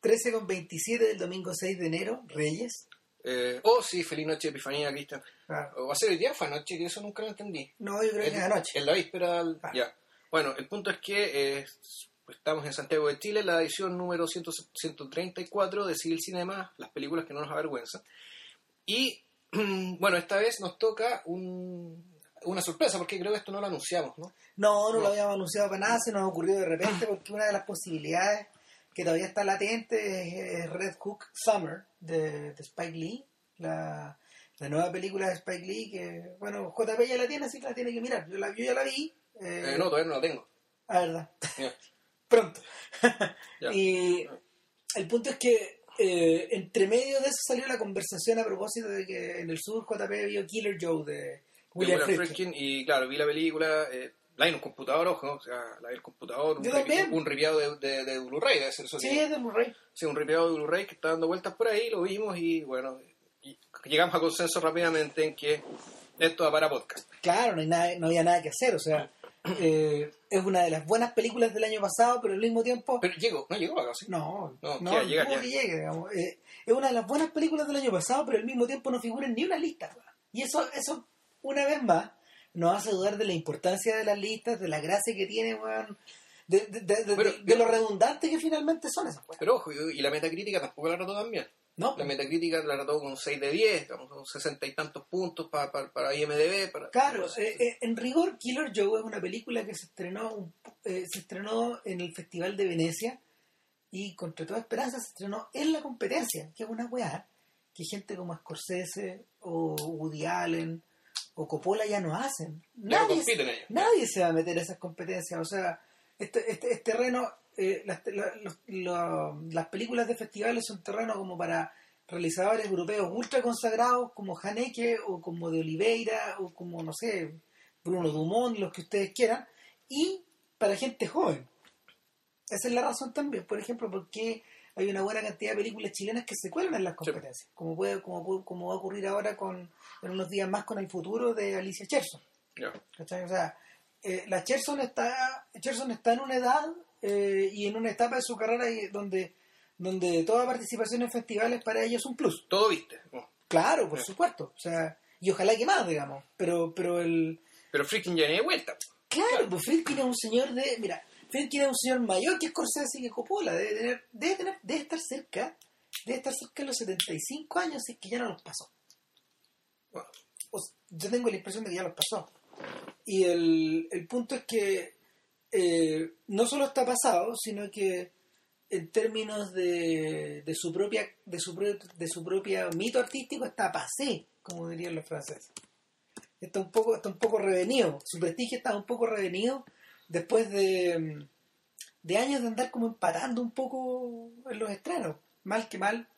13 con 27 del domingo 6 de enero, Reyes. Eh, oh, sí, feliz noche, Epifanía, Cristian. ¿O va a ser el día fue anoche? Que eso nunca lo entendí. No, yo creo que es anoche. En la víspera, del- Ah. ya. Bueno, el punto es que eh, estamos en Santiago de Chile, la edición número 100 134 de Civil Cinema, las películas que no nos avergüenzan. Y, bueno, esta vez nos toca un- una sorpresa, porque creo que esto no lo anunciamos, ¿no? No, no, No. lo habíamos anunciado para nada, se nos ocurrió de repente porque una de las posibilidades que todavía está latente es, Red Hook Summer de, de Spike Lee, la, la nueva película de Spike Lee que, bueno, JP ya la tiene, así que la tiene que mirar. Yo, la, yo ya la vi. eh, Eh, no, todavía no la tengo. Ah, verdad. Pronto. Y el punto es que eh, entre medio de eso salió la conversación a propósito de que en el sur JP vio Killer Joe de William. Friedkin, y claro, vi la película, eh, la vi en un computador, ojo, o sea, la en el computador, un, Yo también. un ripiado de, de, de Blu-ray, debe ser eso. Sí, es de Murray. Sí, un ripiado de Blu-ray que está dando vueltas por ahí, lo vimos y bueno, y llegamos a consenso rápidamente en que esto va para podcast. Claro, no, hay nada, no había nada que hacer, o sea, eh, es una de las buenas películas del año pasado, pero al mismo tiempo... Pero llegó, no llegó acá, sí. No, No, no, que va a llegar dudo ya. que llegue, digamos. Eh, es una de las buenas películas del año pasado, pero al mismo tiempo no figura en ni una lista. Y eso, eso, una vez más, nos hace dudar de la importancia de las listas, de la gracia que tiene, weón, de, de, de- de- Pero- de lo redundante que finalmente son esas weas. Pero ojo, y la metacrítica tampoco la trató tan bien. No, La metacrítica la trató con 6 de 10, digamos, con 60 y tantos puntos para, para, para IMDB. Para, Claro, eh, eh, en rigor, Killer Joe es una película que se estrenó, eh, se estrenó en el Festival de Venecia y contra toda esperanza se estrenó en la competencia, que es una weá que gente como Scorsese o Woody Allen o Coppola ya no hacen. no Nadie, compiten ellos. nadie se va a meter a esas competencias. O sea, este, este, este terreno, eh, las, la- los- lo- las películas de festivales son terreno como para realizadores europeos ultra consagrados como Haneke o como de Oliveira o como, no sé, Bruno Dumont, los que ustedes quieran, y para gente joven. Esa es la razón también, por ejemplo, porque hay una buena cantidad de películas chilenas que se cuelan en las competencias, como puede como, como va a ocurrir ahora con en unos días más con el futuro de Alicia Cherson. ¿cachai? O sea, eh, la Cherson está, Cherson está en una edad eh, y en una etapa de su carrera donde, donde toda participación en festivales para ella es un plus. Todo viste. ¿no? Claro, por supuesto. O sea, y ojalá que más, digamos. Pero, pero el. Pero Freaking ya de vuelta. Claro, pues Friedkin es un señor de. Mira, Friedkin es un señor mayor que Scorsese y que Coppola. Debe tener, debe debe estar cerca. Debe estar cerca de los 75 años, si es que ya no los pasó. Yo tengo la impresión de que ya los pasó. Y el, el punto es que eh, no solo está pasado, sino que en términos de, de su propia de su, pro- de su propia mito artístico está pasé, como dirían los franceses. Está un poco está un poco revenido, su prestigio está un poco revenido después de, de años de andar como empatando un poco en los estrenos. Mal que mal,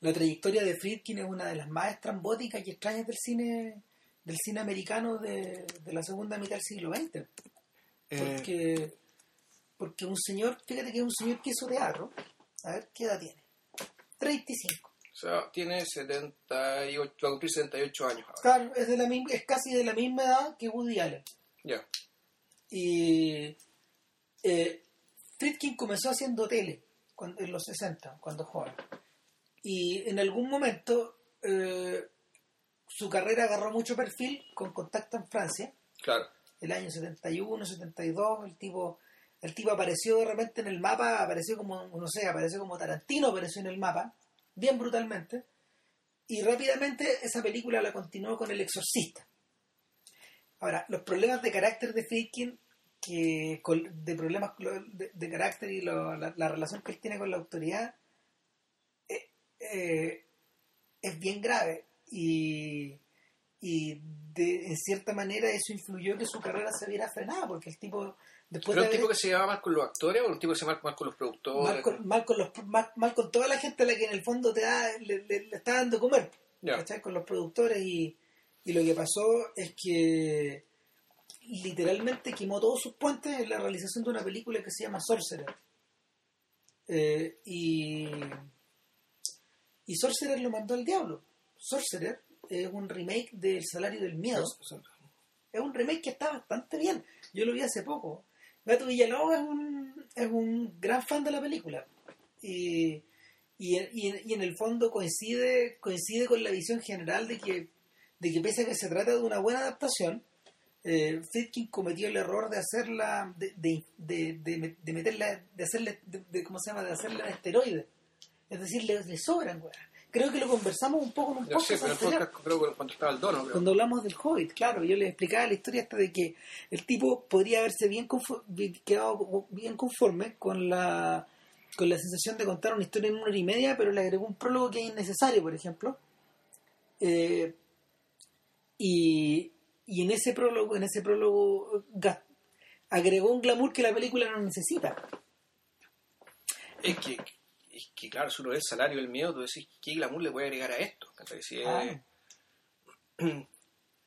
la trayectoria de Friedkin es una de las más estrambóticas y extrañas del cine del cine americano de, de la segunda mitad del siglo XX. eh, Porque, porque un señor, fíjate que es un señor que hizo teatro. A ver, ¿qué edad tiene? 35. o sea, tiene 78, va a cumplir 78 años ahora. Claro, es, de la misma, es casi de la misma edad que Woody Allen. Ya. Y eh, Friedkin comenzó haciendo tele cuando- en los 60, cuando joven. Y en algún momento eh, su carrera agarró mucho perfil con contacto en Francia. Claro. el año 71, 72, el tipo, el tipo apareció de repente en el mapa, apareció como, no sé, apareció como Tarantino, apareció en el mapa, bien brutalmente, y rápidamente esa película la continuó con El Exorcista. Ahora, los problemas de carácter de Friedkin, que, de problemas de, de carácter y lo- la, la relación que él tiene con la autoridad, eh, eh, es bien grave y, y de, en cierta manera eso influyó que su carrera se viera frenada porque el tipo después ¿Pero de un tipo haber- que se llevaba mal con los actores o un tipo que se llevaba mal con los productores? mal, con, mal con los mal, mal con toda la gente a la que en el fondo te da, le, le- le está dando comer. ¿cachai? con los productores y, y lo que pasó es que literalmente quemó todos sus puentes en la realización de una película que se llama Sorcerer Eh, y y Sorcerer lo mandó al diablo Sorcerer es un remake del Salario del Miedo es un remake que está bastante bien. Yo lo vi hace poco. Gato Villalobos es un, es un gran fan de la película. y, y, y- y en el fondo coincide coincide con la visión general de que, de que pese a que se trata de una buena adaptación, eh, Friedkin cometió el error de hacerla, de, de, de, de- de meterla, de hacerle, de, ¿cómo se llama? De hacerla en esteroides. Es decir, le, le sobran. Creo que lo conversamos un poco en un podcast pero podcast creo cuando estaba el dono, creo. Cuando hablamos del Hobbit, claro, yo les explicaba la historia hasta de que el tipo podría haberse bien confo- bien- quedado bien conforme con la con la sensación de contar una historia en una hora y media, pero le agregó un prólogo que es innecesario, por ejemplo. Eh, y, y en ese prólogo, en ese prólogo gas- agregó un glamour que la película no necesita. Es que, es que, claro, si uno ve el salario del miedo, tú decís, ¿qué glamour le puede agregar a esto? ¿Cachai? Si es- Ah.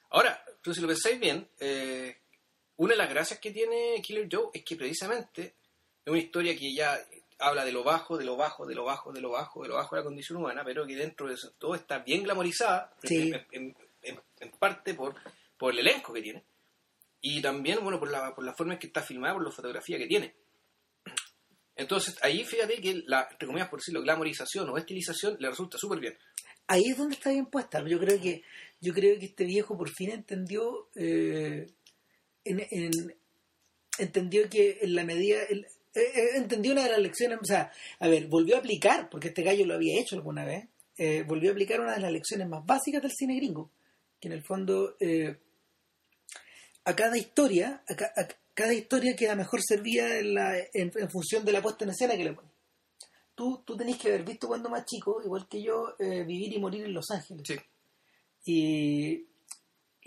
Ahora, tú si lo pensáis bien, eh, una de las gracias que tiene Killer Joe es que precisamente es una historia que ya habla de lo bajo, de lo bajo, de lo bajo, de lo bajo, de lo bajo de la condición humana, pero que dentro de eso todo está bien glamorizada, Sí. en, en- en- en parte por, por el elenco que tiene, y también, bueno, por la, por la forma en que está filmada, por la fotografía que tiene. Entonces, ahí fíjate que la, entre comillas, por decirlo, glamorización o estilización le resulta súper bien. ahí es donde está bien puesta. Yo creo que yo creo que este viejo por fin entendió eh, en, en- entendió que en la medida eh, eh, entendió una de las lecciones, o sea, a ver, volvió a aplicar, porque este gallo lo había hecho alguna vez, eh, volvió a aplicar una de las lecciones más básicas del cine gringo, que en el fondo a cada historia, a, ca- a cada historia queda mejor servida en, la, en, en función de la puesta en escena que le pones. Tú, tú tenés que haber visto cuando más chico, igual que yo, eh, vivir y morir en Los Ángeles. Sí. Y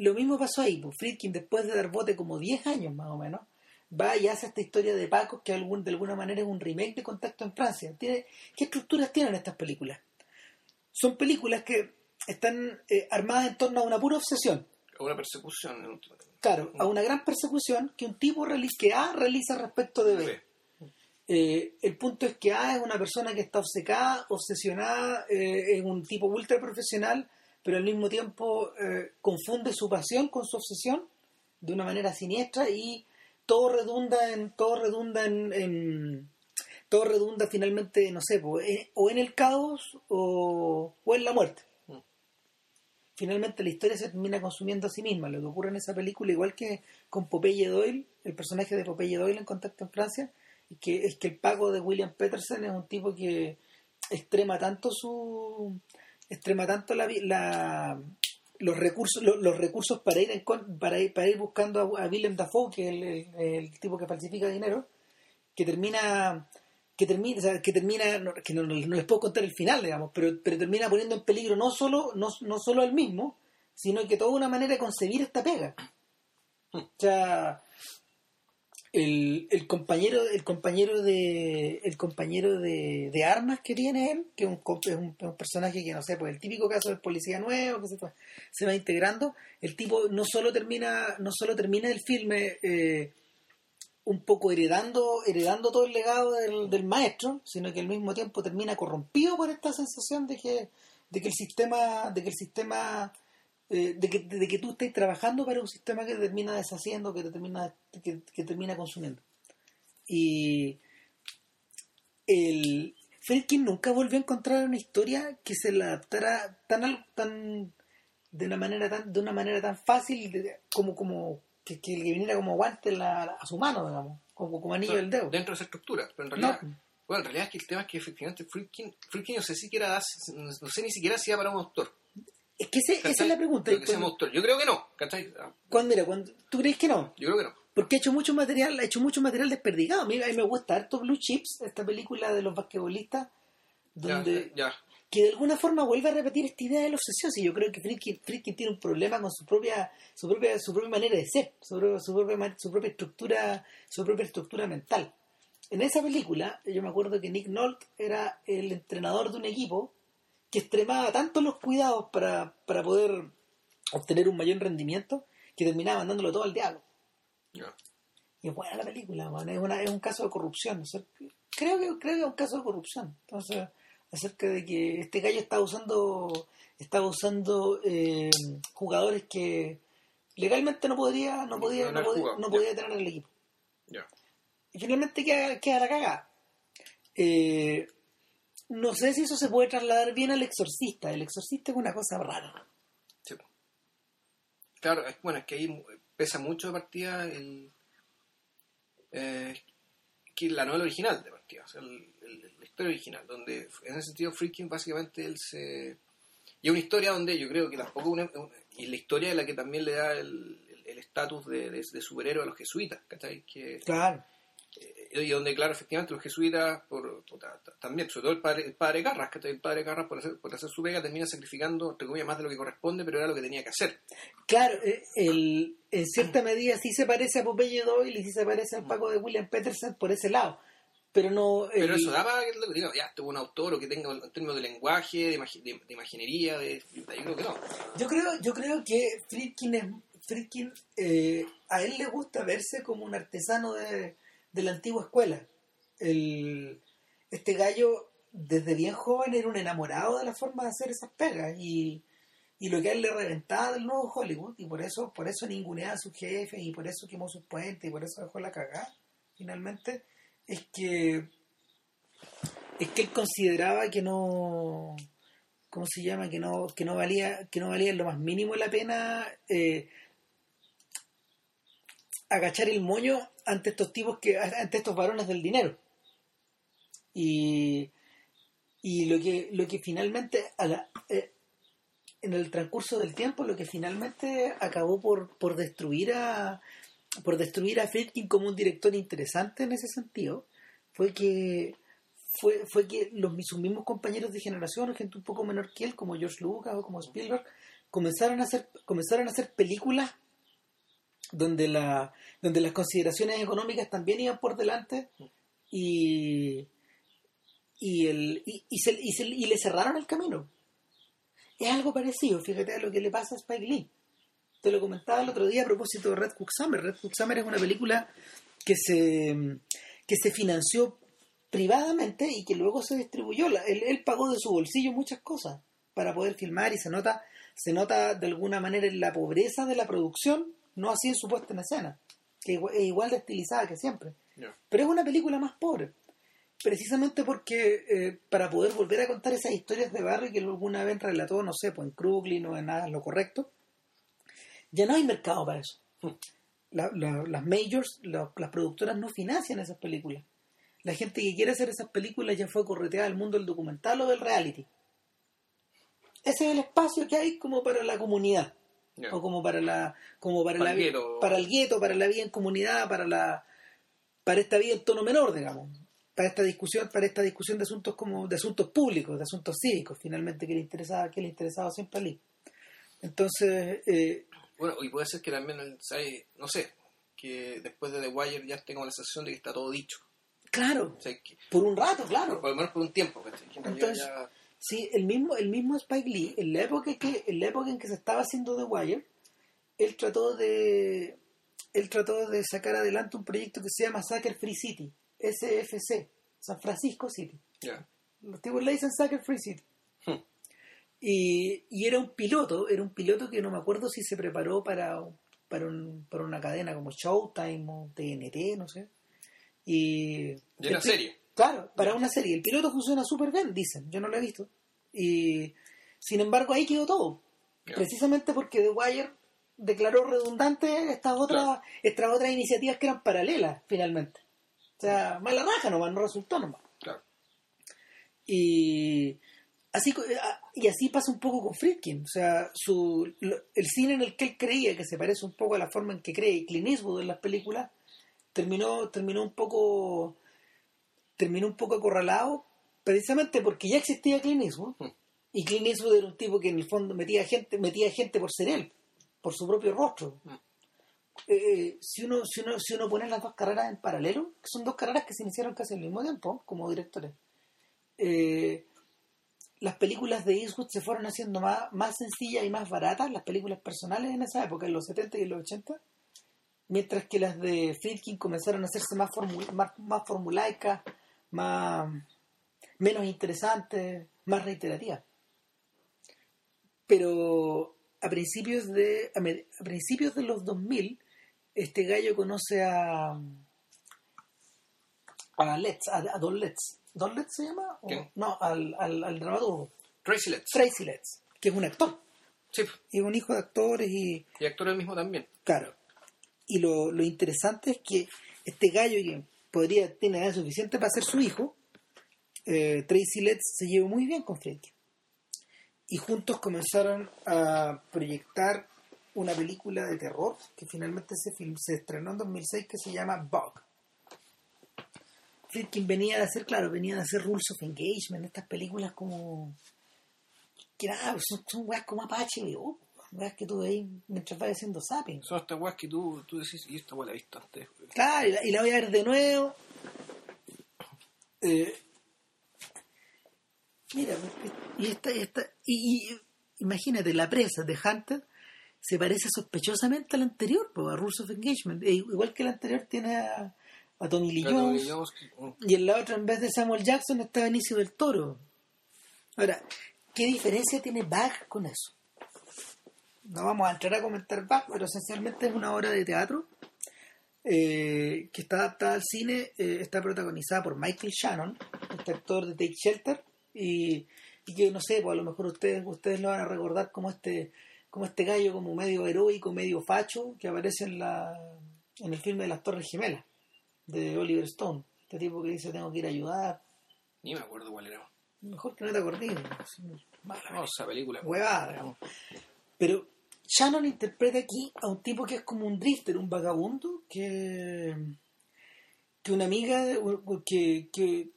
lo mismo pasó ahí, pues Friedkin después de dar bote como 10 años más o menos, va y hace esta historia de Paco que algún, de alguna manera es un remake de Contacto en Francia. Tiene, ¿Qué estructuras tienen estas películas? Son películas que están eh, armadas en torno a una pura obsesión. Una persecución. en última. Claro, a una gran persecución que un tipo realiza, que A realiza respecto de B. Eh, el punto es que A es una persona que está obcecada, obsesionada, eh, es un tipo ultra profesional, pero al mismo tiempo eh, confunde su pasión con su obsesión de una manera siniestra y todo redunda en todo redunda en, en- todo redunda finalmente no sé po, eh, o en el caos o, o en la muerte. Finalmente la historia se termina consumiendo a sí misma. Lo que ocurre en esa película igual que con Popeye Doyle el personaje de Popeye Doyle en Contacto en Francia que es que el pago de William Peterson es un tipo que extrema tanto su extrema tanto la, la- los recursos los, los recursos para ir en para ir, para ir buscando a, a Willem Dafoe que es el- el tipo que falsifica dinero que termina que termina o sea, que termina que no, les puedo contar el final digamos pero pero termina poniendo en peligro no solo no, no solo al mismo sino que toda una manera de concebir esta pega. O sea el, el compañero el compañero de el compañero de, de armas que tiene él que es un, personaje que no sé pues el típico caso del policía nuevo que se, se va integrando el tipo no solo termina no solo termina el filme eh, un poco heredando heredando todo el legado del, del maestro sino que al mismo tiempo termina corrompido por esta sensación de que de que el sistema de que el sistema eh, de, que, de que tú estés trabajando para un sistema que te termina deshaciendo, que te termina, que, termina consumiendo. Y el Friedkin nunca volvió a encontrar una historia que se la adaptara tan tan de una manera tan de una manera tan fácil de- como como que, que viniera como guante la- a su mano digamos como, como anillo del dedo Dentro de esa estructura. Pero en no, realidad, bueno, en realidad es que el tema es que efectivamente Friedkin, Friedkin no sé siquiera, no sé ni siquiera si era para un autor. es que ese- esa es la pregunta que cuando, autor. Yo creo que no, ¿cachai? Cuando- mira cuando tú crees que no Yo creo que no. porque ha hecho mucho material, ha hecho mucho material desperdigado. A mí, a mí me gusta harto Blue Chips, esta película de los basquetbolistas, Ya, donde ya. Que de alguna forma vuelve a repetir esta idea de la obsesión. Sí, yo creo que Friedkin, tiene un problema con su propia, su propia, su propia manera de ser, su propia, su propia, su propia estructura, su propia estructura mental. En esa película, yo me acuerdo que Nick Nolte era el entrenador de un equipo que extremaba tanto los cuidados para, para poder obtener un mayor rendimiento que terminaba mandándolo todo al diablo. ya. Y es buena la película, man. Es, una, es un caso de corrupción. o sea, creo, que, creo que es un caso de corrupción. Entonces, acerca de que este gallo estaba usando, estaba usando eh, jugadores que legalmente no podría, no podía, No podía, no podía tener en el equipo. Y finalmente queda, queda la cagada. Eh, no sé si eso se puede trasladar bien al exorcista. El exorcista es una cosa rara. Sí. Claro, es, bueno, es que ahí pesa mucho de partida el, eh, que la novela original de partida, o sea, el- el- la historia original, donde en ese sentido Freaking básicamente él se... Y es una historia donde yo creo que tampoco una, una- y la historia es la que también le da el estatus de, de, de superhéroe a los jesuitas, ¿cachai? Que, Claro. eh, y donde, claro, efectivamente los jesuitas, por, por- ta- ta- también, sobre todo el padre, el padre Carras, ¿cachai? El padre Carras por hacer, por hacer su pega termina sacrificando, entre comillas, más de lo que corresponde, pero era lo que tenía que hacer. Claro, eh, el, en cierta medida sí se parece a Popeye Doyle y sí se parece al Paco de William Peterson por ese lado. Pero no. Pero el- eso daba que lo que diga, ya, es un autor o que tenga en términos de lenguaje, de, imagi- de- de imaginería, de, yo creo que no. Yo creo, yo creo que Friedkin, es, Friedkin eh, a él le gusta verse como un artesano de, de la antigua escuela. El, este gallo, desde bien joven, era un enamorado de la forma de hacer esas pegas y, y lo que a él le reventaba del nuevo Hollywood y por eso, por eso ninguneaba a sus jefes y por eso quemó sus puentes y por eso dejó la cagada, finalmente, es que es que él consideraba que no ¿cómo se llama? que no, que no valía, que no valía lo más mínimo la pena eh, agachar el moño ante estos tipos que, ante estos varones del dinero. Y, y lo que, lo que finalmente a la- eh, en el transcurso del tiempo, lo que finalmente acabó por, por destruir a por destruir a Friedkin como un director interesante en ese sentido, fue que fue, fue que los, sus mismos compañeros de generación, gente un poco menor que él, como George Lucas o como Spielberg, comenzaron a hacer, comenzaron a hacer películas donde la, donde las consideraciones económicas también iban por delante y y el y, y se, y, se- y le cerraron el camino. Es algo parecido, fíjate a lo que le pasa a Spike Lee. Te lo comentaba el otro día a propósito de Red Hook Summer. Red Hook Summer es una película que se, que se financió privadamente y que luego se distribuyó. Él, él pagó de su bolsillo muchas cosas para poder filmar y se nota, se nota de alguna manera en la pobreza de la producción, no así en su puesta en escena, que es igual de estilizada que siempre. Pero es una película más pobre. Precisamente porque eh, para poder volver a contar esas historias de barrio que alguna vez relató, no sé, pues en Crooklyn o en nada lo correcto, ya no hay mercado para eso. La- la- las majors, la- las productoras no financian esas películas. La gente que quiere hacer esas películas ya fue correteada al mundo del documental o del reality. Ese es el espacio que hay como para la comunidad o como para la como para, Para la el gueto. para el gueto para la vida en comunidad para la para esta vida en tono menor digamos para esta discusión para esta discusión de asuntos como de asuntos públicos de asuntos cívicos finalmente que le interesaba que le interesaba siempre a Lee entonces eh, Bueno, y puede ser que también, no sé, que después de The Wire ya tengo la sensación de que está todo dicho. claro O sea, que, por un rato claro por lo menos por un tiempo, Entonces- ya- Sí, el mismo, el mismo Spike Lee, en la época que, en la época en que se estaba haciendo The Wire, él trató de él trató de sacar adelante un proyecto que se llama Sucker Free City, SFC, San Francisco City. ya. Los tipos le dicen Sucker Free City. Y, era un piloto, era un piloto que no me acuerdo si se preparó para, para, un- para una cadena como Showtime o TNT, no sé. Y, Y una serie. Claro, para una serie. El piloto funciona súper bien, dicen. Yo no lo he visto. Y sin embargo, ahí quedó todo. Precisamente porque The Wire declaró redundante estas otras, Claro. estas otras iniciativas que eran paralelas, finalmente. O sea, mala raja nomás, no resultó nomás. Claro. Y así, co- ah, y así pasa un poco con Friedkin. O sea, su, lo- el cine en el que él creía, que se parece un poco a la forma en que cree Clint Eastwood en las películas, terminó, terminó un poco terminó un poco acorralado precisamente porque ya existía Clint Eastwood Hmm. y Clint Eastwood era un tipo que en el fondo metía gente metía gente por ser él por su propio rostro Hmm. Eh, si uno si uno si uno pone las dos carreras en paralelo que son dos carreras que se iniciaron casi al mismo tiempo como directores eh, las películas de Eastwood se fueron haciendo más, más sencillas y más baratas las películas personales en esa época en los 70 y los 80 mientras que las de Friedkin comenzaron a hacerse más, formu- más, más formulaicas, más, menos interesantes, más reiterativas. Pero a principios de a, a principios de los 2000, este gallo conoce a a Letts, a, a Don Letts. ¿Don Letts se llama? o- ¿Quién? no, al, al, al dramaturgo, Tracy Letts. Tracy Letts, que es un actor, Sí, y un hijo de actores y, y actor el mismo también. claro, y lo, lo interesante es que este gallo que podría tener edad suficiente para ser su hijo, eh, Tracy Letts se llevó muy bien con Friedkin. Y juntos comenzaron a proyectar una película de terror que finalmente se, film- se estrenó en 2006 que se llama Bug. Friedkin venía de hacer, claro, venía de hacer Rules of Engagement, estas películas como... que nada, son, son weas como Apache, HBO, weas que tú veis mientras vas haciendo zapping. Son estas weas que tú, tú decís, y esta wea la he visto antes. Claro, y la, y la voy a ver de nuevo. Eh, mira, y esta, esta, y, y- imagínate, la presa de Hunter se parece sospechosamente a la anterior, po, a Rules of Engagement. E igual que la anterior tiene a, a Tommy Lee Jones, mm. y en la otra, en vez de Samuel Jackson, está Benicio del Toro. Ahora, ¿qué diferencia tiene Bach con eso? No vamos a entrar a comentar Bach, pero esencialmente es una obra de teatro eh, que está adaptada al cine, eh, está protagonizada por Michael Shannon, este actor de Take Shelter, y, y que no sé, pues a lo mejor ustedes, ustedes lo van a recordar como este, como este gallo como medio heroico, medio facho, que aparece en la en el filme de las Torres Gemelas, de Oliver Stone. Este tipo que dice tengo que ir a ayudar. Ni me acuerdo cuál era. Mejor que no te No, esa película. huevada, digamos. Pero Shannon interpreta aquí a un tipo que es como un drifter, un vagabundo, que, que una amiga, que, que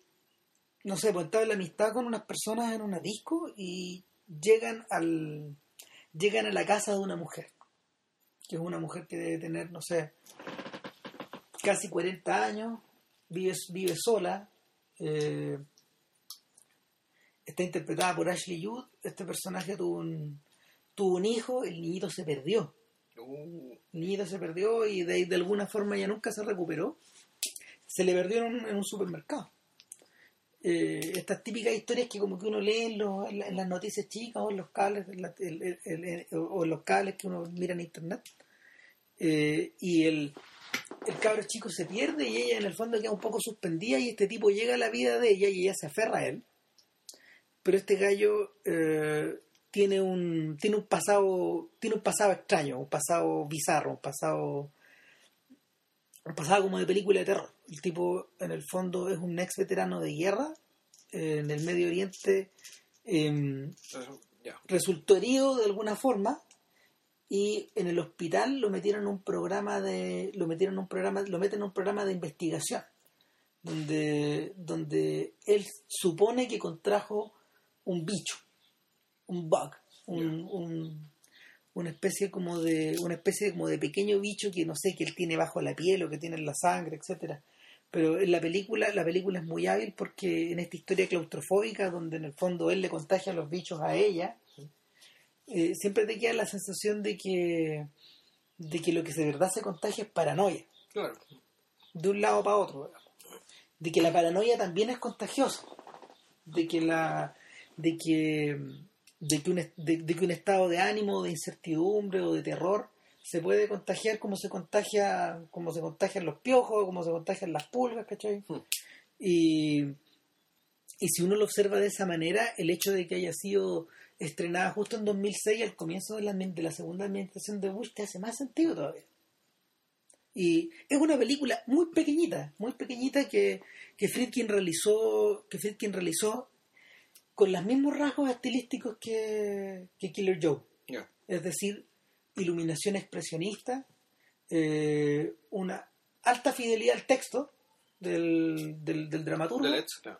no sé, pues estaba en la amistad con unas personas en una disco y llegan al llegan a la casa de una mujer, que es una mujer que debe tener, no sé, casi 40 años, vive, vive sola, eh, está interpretada por Ashley Judd, este personaje tuvo un, tuvo un hijo, el niñito se perdió. Uh, El niñito se perdió y de, de alguna forma ya nunca se recuperó. Se le perdió en un, en un supermercado. Eh, estas típicas historias que como que uno lee en, los- en la- en las noticias chicas o en los cables la- el- el- el- o en los cables que uno mira en internet Eh, y el, el cabro chico se pierde y ella en el fondo queda un poco suspendida y este tipo llega a la vida de ella y ella se aferra a él. Pero este gallo eh, tiene un tiene un pasado tiene un pasado extraño un pasado bizarro un pasado un pasado como de película de terror. El tipo en el fondo es un ex veterano de guerra eh, en el Medio Oriente em, resultó herido de alguna forma y en el hospital lo metieron en un programa de lo metieron en un programa lo meten en un programa de investigación donde donde él supone que contrajo un bicho un bug un, un- una especie como de una especie como de pequeño bicho que no sé que él tiene bajo la piel o que tiene en la sangre etcétera. Pero en la película la película es muy hábil porque en esta historia claustrofóbica donde en el fondo él le contagia los bichos a ella eh, siempre te queda la sensación de que de que lo que de verdad se contagia es paranoia Claro. de un lado para otro de que la paranoia también es contagiosa de que la de que de que un, de que un estado de ánimo de incertidumbre o de terror se puede contagiar como se contagia como se contagian los piojos como se contagian las pulgas ¿cachai? Hmm. y y si uno lo observa de esa manera el hecho de que haya sido estrenada justo en 2006 al comienzo de la, de la segunda administración de Bush te hace más sentido todavía y es una película muy pequeñita, muy pequeñita que, que Friedkin realizó, que Friedkin realizó con los mismos rasgos estilísticos que, que Killer Joe. Es decir, iluminación expresionista, eh, una alta fidelidad al texto del, del, del dramaturgo claro.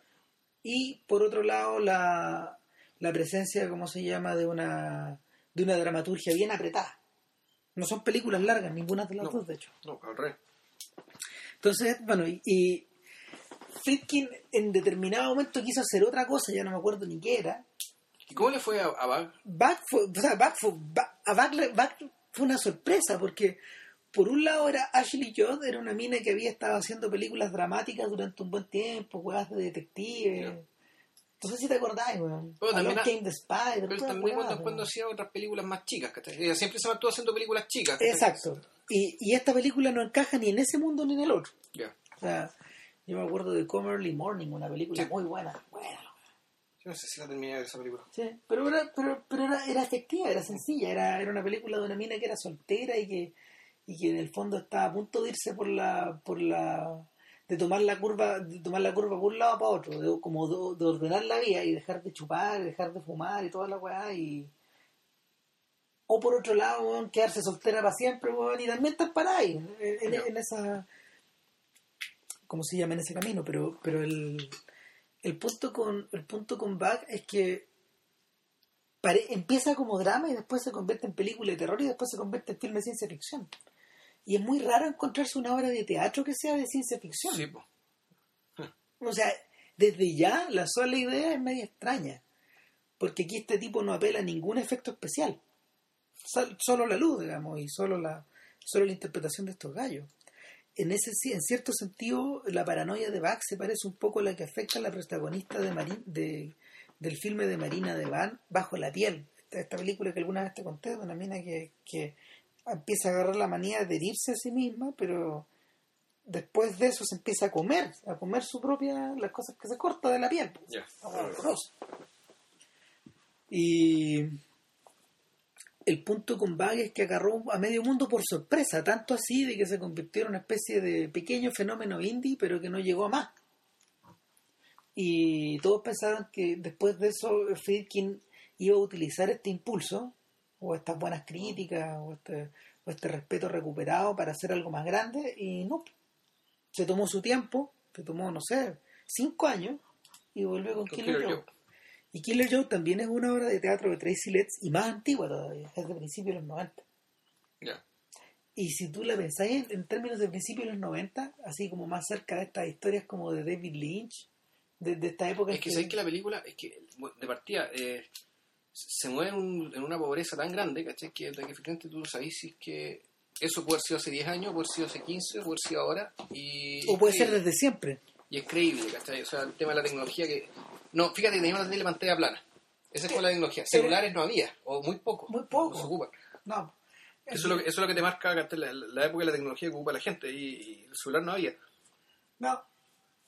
y por otro lado la, la presencia, ¿cómo se llama?, de una, de una dramaturgia bien apretada. No son películas largas, ninguna de las No. dos, de hecho. No, al revés. Entonces, bueno, y, y Friedkin en determinado momento quiso hacer otra cosa, ya no me acuerdo ni qué era. ¿Y cómo le fue a, a Bag? Bach fue, o sea, Bach fue, Bach- a Bach, Bach fue una sorpresa, porque por un lado era Ashley Judd, era una mina que había estado haciendo películas dramáticas durante un buen tiempo, juegas de detective. Ya. Entonces si te acordás, weón. Bueno, también Came the Spider, Pero también weas, cuando, cuando weón. hacía otras películas más chicas, ¿cachai? Ella siempre se mantuvo haciendo películas chicas. ¿cachai? Exacto. Y, y esta película no encaja ni en ese mundo ni en el otro. Ya. O sea, yo me acuerdo de Come Early Morning, una película Sí. muy buena. Buena, Yo no sé si la terminé de esa película. Sí, pero, era, pero, pero era, era efectiva, era sencilla, era, era una película de una mina que era soltera y que, y que en el fondo estaba a punto de irse por la, por la, de tomar la curva, de tomar la curva por un lado para otro, de, como de, de ordenar la vida y dejar de chupar, y dejar de fumar y toda la weá y o por otro lado weón, quedarse soltera para siempre weón, y también estar para ahí en, en- Ya. en esa ¿cómo se llama en ese camino? pero pero el, el punto con el punto con Bach es que pare- empieza como drama y después se convierte en película de terror y después se convierte en filme de ciencia ficción y es muy raro encontrarse una obra de teatro que sea de ciencia ficción Sí, po. o sea, desde ya la sola idea es media extraña. Porque aquí este tipo no apela a ningún efecto especial. Sol- solo la luz, digamos, y solo la, solo la interpretación de estos gallos. En, ese, en cierto sentido, la paranoia de Bach se parece un poco a la que afecta a la protagonista de Marin, de, del filme de Marina de Van, Bajo la piel. Esta, esta película que alguna vez te conté, de una mina que, que empieza a agarrar la manía de herirse a sí misma, pero después de eso se empieza a comer, a comer su propia, las cosas que se corta de la piel. pues. Y el punto con Bag es que agarró a medio mundo por sorpresa, tanto así de que se convirtió en una especie de pequeño fenómeno indie, pero que no llegó a más. Y todos pensaron que después de eso Friedkin iba a utilizar este impulso, o estas buenas críticas, o este, o este respeto recuperado para hacer algo más grande, y no. Se tomó su tiempo, se tomó, no sé, cinco años, y volvió con, Con Killer, Killer Joe. Joe. Y Killer Joe también es una obra de teatro de Tracy Letts y más antigua todavía, es de principios de los 90. Ya. Y si tú la pensás en, en términos de principios de los 90, así como más cerca de estas historias como de David Lynch, de, de esta época Es que en sabéis que la película, es que de partida, eh, se mueve en, un- en una pobreza tan grande, ¿cachai? Que, que efectivamente tú no sabés si es que eso puede haber sido hace 10 años, puede haber sido hace 15, puede haber sido ahora. Y, o puede ser desde siempre. Y es creíble, ¿cachai? O sea, el tema de la tecnología que... No, fíjate teníamos la tele pantalla plana. Esa fue la tecnología. Celulares no había, o muy poco. Muy poco. No se ocupan. No. Eso es, lo que, eso es lo que te marca la, la época de la tecnología que ocupa la gente. Y, y el celular no había. No.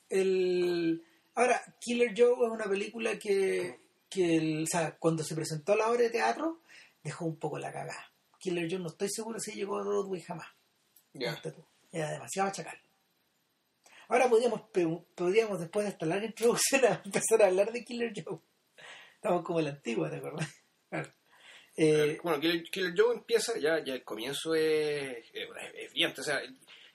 El... Ahora, Killer Joe es una película que, que el- o sea, cuando se presentó a la obra de teatro, dejó un poco la cagada. Killer Joe no estoy seguro si llegó a Broadway jamás. Tú. Era demasiado chacal. Ahora podríamos, podríamos después de esta larga introducción a empezar a hablar de Killer Joe. Estamos como la antigua, ¿te acuerdas? Eh, Bueno, Killer, Killer Joe empieza, ya, ya el comienzo es, es, es brillante. O sea,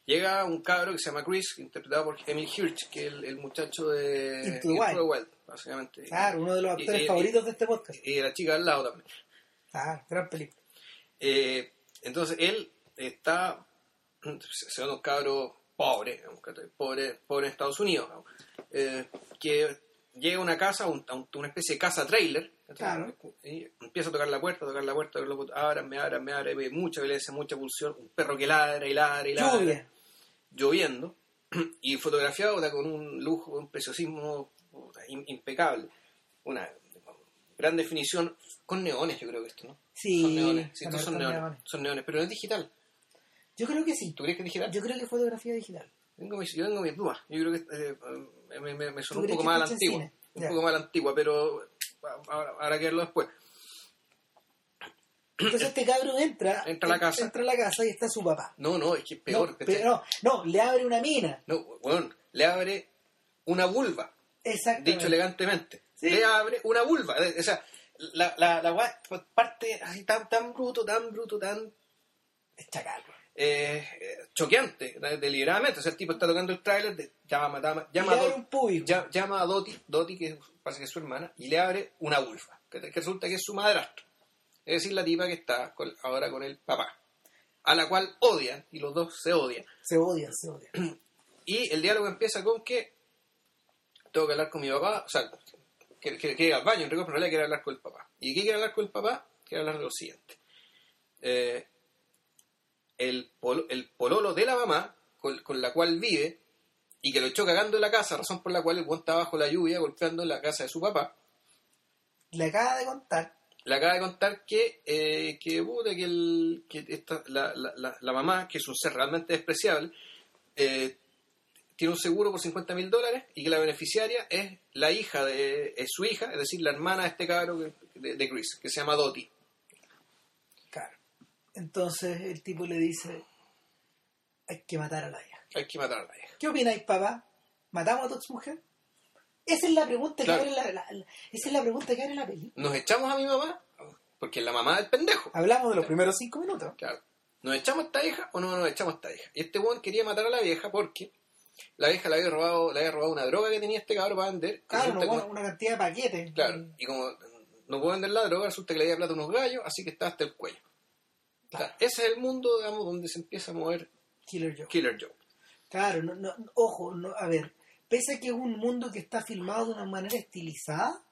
llega un cabro que se llama Chris, interpretado por Emil Hirsch, que es el, el muchacho de Into the Wild. Básicamente. claro, uno de los actores favoritos de este podcast. Y la chica al lado también. Ah, gran película. Eh, entonces él está, se un cabro pobre, pobre, pobre en Estados Unidos. Eh, que llega a una casa, un- a un- una especie de casa trailer, Claro. y empieza a tocar la puerta, a tocar la puerta, ábrame, ábrame, ábrame, mucha violencia, mucha pulsión, un perro que ladra y ladra y ladra, Lluvia. lloviendo, y fotografiado con un lujo, un preciosismo impecable, una gran definición, con neones yo creo que esto, ¿no? Sí, son neones, sí, estos son neones, neones. son neones, pero no es digital. Yo creo que sí. ¿Tú crees que es digital? Yo creo que fotografía digital. Tengo mis- yo tengo mis dudas. Yo creo que eh, me, me, me sonó ¿Tú un poco más a la antigua. cine? Un Ya. poco más a la antigua, pero ahora habrá que verlo después. Entonces este cabro entra, Entra a la casa. entra a la casa y está su papá. No, no, es que es peor. no, pero no, no, le abre una mina. No, bueno, le abre una vulva. Dicho elegantemente. Sí. Le abre una vulva. Eh, O sea, la, la, parte así tan, tan bruto, tan bruto, tan chacal. eh, eh, choqueante, deliberadamente. O sea, el tipo está tocando el tráiler, de- llama, llama, llama, a llama a Doti, Doti, que pasa que es su hermana, y le abre una vulva, que, que resulta que es su madrastro. Es decir, la tipa que está con- ahora con el papá, a la cual odian, y los dos se odian. Se odian, se odian. Y el diálogo empieza con que tengo que hablar con mi papá, o sea, que, que, que ir al baño, en rigor, pero en realidad quiere hablar con el papá. ¿Y qué quiere hablar con el papá? Quiere hablar de lo siguiente. Eh, el, polo- el pololo de la mamá, con, con la cual vive, y que lo echó cagando en la casa, razón por la cual el buen está bajo la lluvia, golpeando en la casa de su papá, Le acaba de contar. le acaba de contar que, eh, que, puta, que, el, que esta- la, la, la, la mamá, que es un ser realmente despreciable, eh, tiene un seguro por 50 mil dólares y que la beneficiaria es la hija de es su hija, es decir, la hermana de este cabro de, de Chris, que se llama Dottie. Claro. Entonces el tipo le dice, hay que matar a la hija. Hay que matar a la hija. ¿Qué opináis, papá? ¿Matamos a tu exmujer? Esa es la pregunta Claro. que abre la, la- la- esa es la pregunta que abre la película. ¿Nos echamos a mi mamá? Porque es la mamá del pendejo. Hablamos de los primeros cinco minutos. Claro. ¿Nos echamos a esta hija o no nos echamos a esta hija? Y este weón quería matar a la vieja porque la vieja le había robado, le había robado una droga que tenía este cabro para vender. Claro, no, una cantidad de paquetes. Claro, y como no puedo vender la droga, resulta que le había plata a unos gallos, así que está hasta el cuello. O sea, Claro. ese es el mundo, digamos, donde se empieza a mover Killer Joe. Killer Joe. Claro, no, no, ojo, no, a ver, pese a que es un mundo que está filmado de una manera estilizada,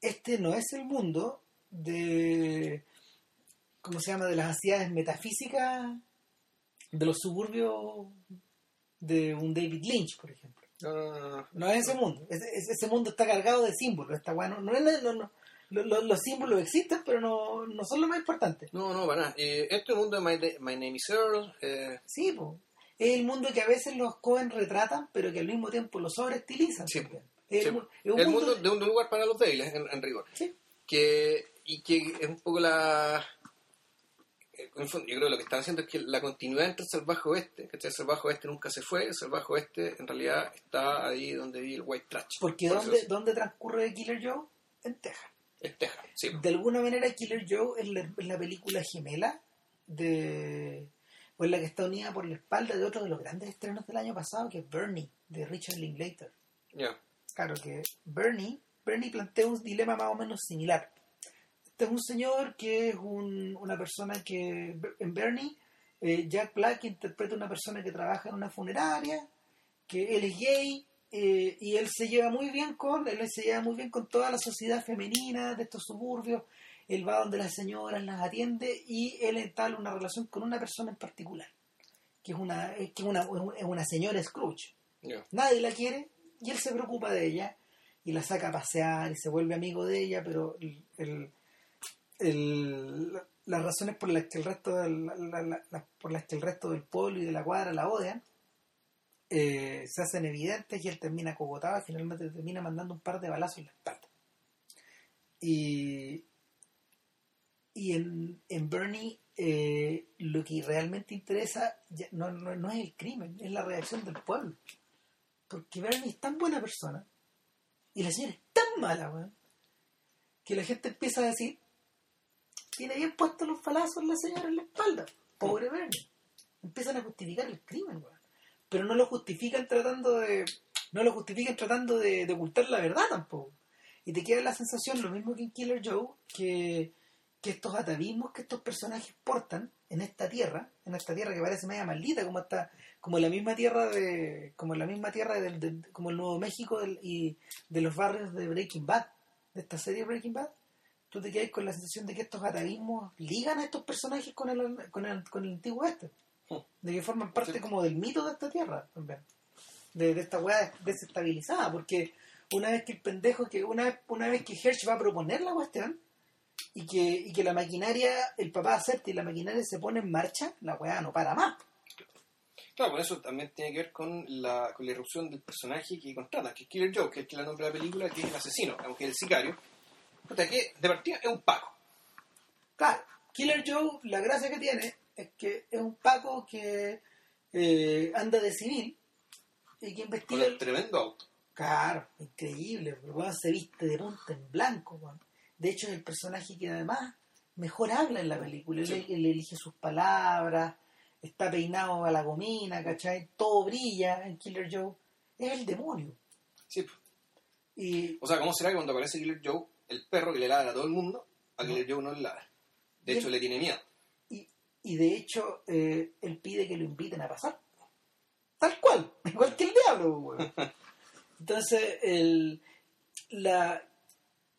este no es el mundo de, ¿cómo se llama?, de las ansiedades metafísicas de los suburbios de un David Lynch, por ejemplo. No, no, no, no. No es ese mundo, ese, ese- ese mundo está cargado de símbolos, está bueno, no, es- no, no, lo- los símbolos existen, pero no, no son lo más importante. No, no, para nada. Eh, este es mundo de My, De- My Name is Earl. eh, Sí, po. es el mundo que a veces los Cohen retratan, pero que al mismo tiempo lo sobreestilizan. Sí. Es, sí, es un el mundo- mundo de un lugar para los débiles, en, en rigor. Sí. Que, y que es un poco la... eh, en el fondo, yo creo que lo que están haciendo es que la continuidad entre el salvaje oeste, que el salvaje oeste nunca se fue, el salvaje oeste en realidad está ahí donde vive el white trash. Porque por ¿dónde, ¿dónde transcurre Killer Joe? En Texas. Es Texas, sí. De alguna manera Killer Joe es la, película gemela de... o es la que está unida por la espalda de otro de los grandes estrenos del año pasado, que es Bernie, de Richard Linklater. Ya. Claro que Bernie, Bernie plantea un dilema más o menos similar. Este es un señor que es un- una persona que en Bernie, eh, Jack Black interpreta a una persona que trabaja en una funeraria, que él es gay eh, y él se lleva muy bien con, él se lleva muy bien con toda la sociedad femenina de estos suburbios. Él va donde las señoras las atiende y él entabla una relación con una persona en particular, que es una, que es una, es una señora Scrooge nadie la quiere y él se preocupa de ella y la saca a pasear y se vuelve amigo de ella, pero el, el- el- la- las razones por las que el resto del, la- la- por las que el resto del pueblo y de la cuadra la odian eh, se hacen evidentes y él termina cogotado y finalmente termina mandando un par de balazos en la espalda. Y, y en, en Bernie eh, lo que realmente interesa no, no, no es el crimen, es la reacción del pueblo. Porque Bernie es tan buena persona y la señora es tan mala, weón, que la gente empieza a decir, tiene bien puestos los balazos la señora en la espalda. Pobre Bernie. Empiezan a justificar el crimen, weón. Pero no lo justifican tratando de. No lo justifican tratando de, de ocultar la verdad tampoco. Y te queda la sensación, lo mismo que en Killer Joe, que, que estos atavismos que estos personajes portan en esta tierra, en esta tierra que parece media maldita, como esta, como la misma tierra de, como la misma tierra del, del- como el Nuevo México del- y de los barrios de Breaking Bad, de esta serie Breaking Bad, tú te quedas con la sensación de que estos atavismos ligan a estos personajes con el, con el, con el antiguo este, de que forman parte Sí. como del mito de esta tierra también, de, de esta weá desestabilizada, porque una vez que el pendejo, que una vez, una vez que Hersh va a proponer la cuestión, y que, y que la maquinaria, el papá acepta y la maquinaria se pone en marcha, la weá no para más. Claro, por eso también tiene que ver con la, con la irrupción del personaje que contrata, que es Killer Joe, que es el que la nombra la película, que es el asesino, aunque es el sicario. Puta, que de partida es un paco. Claro, Killer Joe, la gracia que tiene es que es un Paco que eh, anda de civil y que Con investiga. el tremendo auto. Claro, increíble, el weón se viste de punta en blanco, weón. De hecho, es el personaje que además mejor habla en la película. Él elige sus palabras, está peinado a la gomina, ¿cachai? Todo brilla en Killer Joe. Es el demonio. Sí. Y O sea, ¿cómo será que cuando aparece Killer Joe, el perro que le ladra a todo el mundo, a. Killer Joe no le ladra? De hecho, le tiene miedo. Y, y de hecho, eh, él pide que lo inviten a pasar. Tal cual, igual que el diablo. Entonces, el, la,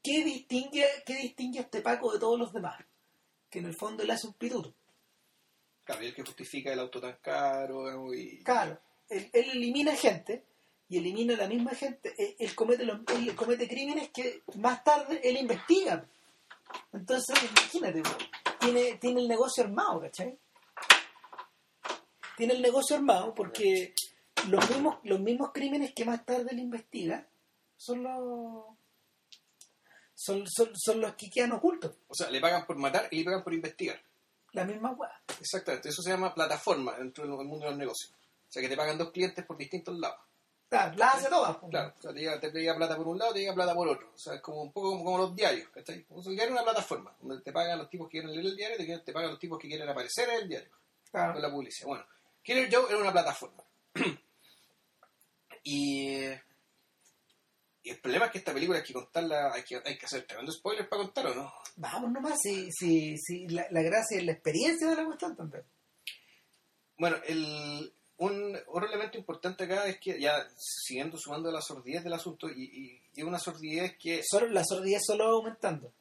¿qué, distingue, ¿qué distingue a este Paco de todos los demás? Que en el fondo él hace un pituto. Claro, y el que justifica el auto tan caro y... Claro, él, él elimina gente y elimina a la misma gente. Él, él comete los- él comete crímenes que más tarde él investiga. Entonces, imagínate, tiene, tiene el negocio armado, ¿cachai? Tiene el negocio armado porque los mismos, los mismos crímenes que más tarde le investiga son los son, son, son los que quedan ocultos. O sea, le pagan por matar y le pagan por investigar. La misma weá. Exactamente, eso se llama plataforma dentro del mundo de los negocios. O sea, que te pagan dos clientes por distintos lados. Claro, las hace todas. Claro, o sea, te llega, te llega plata por un lado, te llega plata por otro. O sea, es como un poco como, como los diarios, ¿cachai? Si el diario es una plataforma, donde te pagan los tipos que quieren leer el diario, te, te pagan los tipos que quieren aparecer en el diario, Claro. con la publicidad. Bueno, Killer Joe era una plataforma. y, y el problema es que esta película hay que contarla, hay que, hay que hacer tremendo spoiler para contar, ¿o no? Vamos nomás, si, si, si la, la gracia es la experiencia de la cuestión también. Bueno, el, un otro elemento importante acá es que ya siguiendo sumando la sordidez del asunto y, y, y una sordidez que Solo, la sordidez solo va aumentando.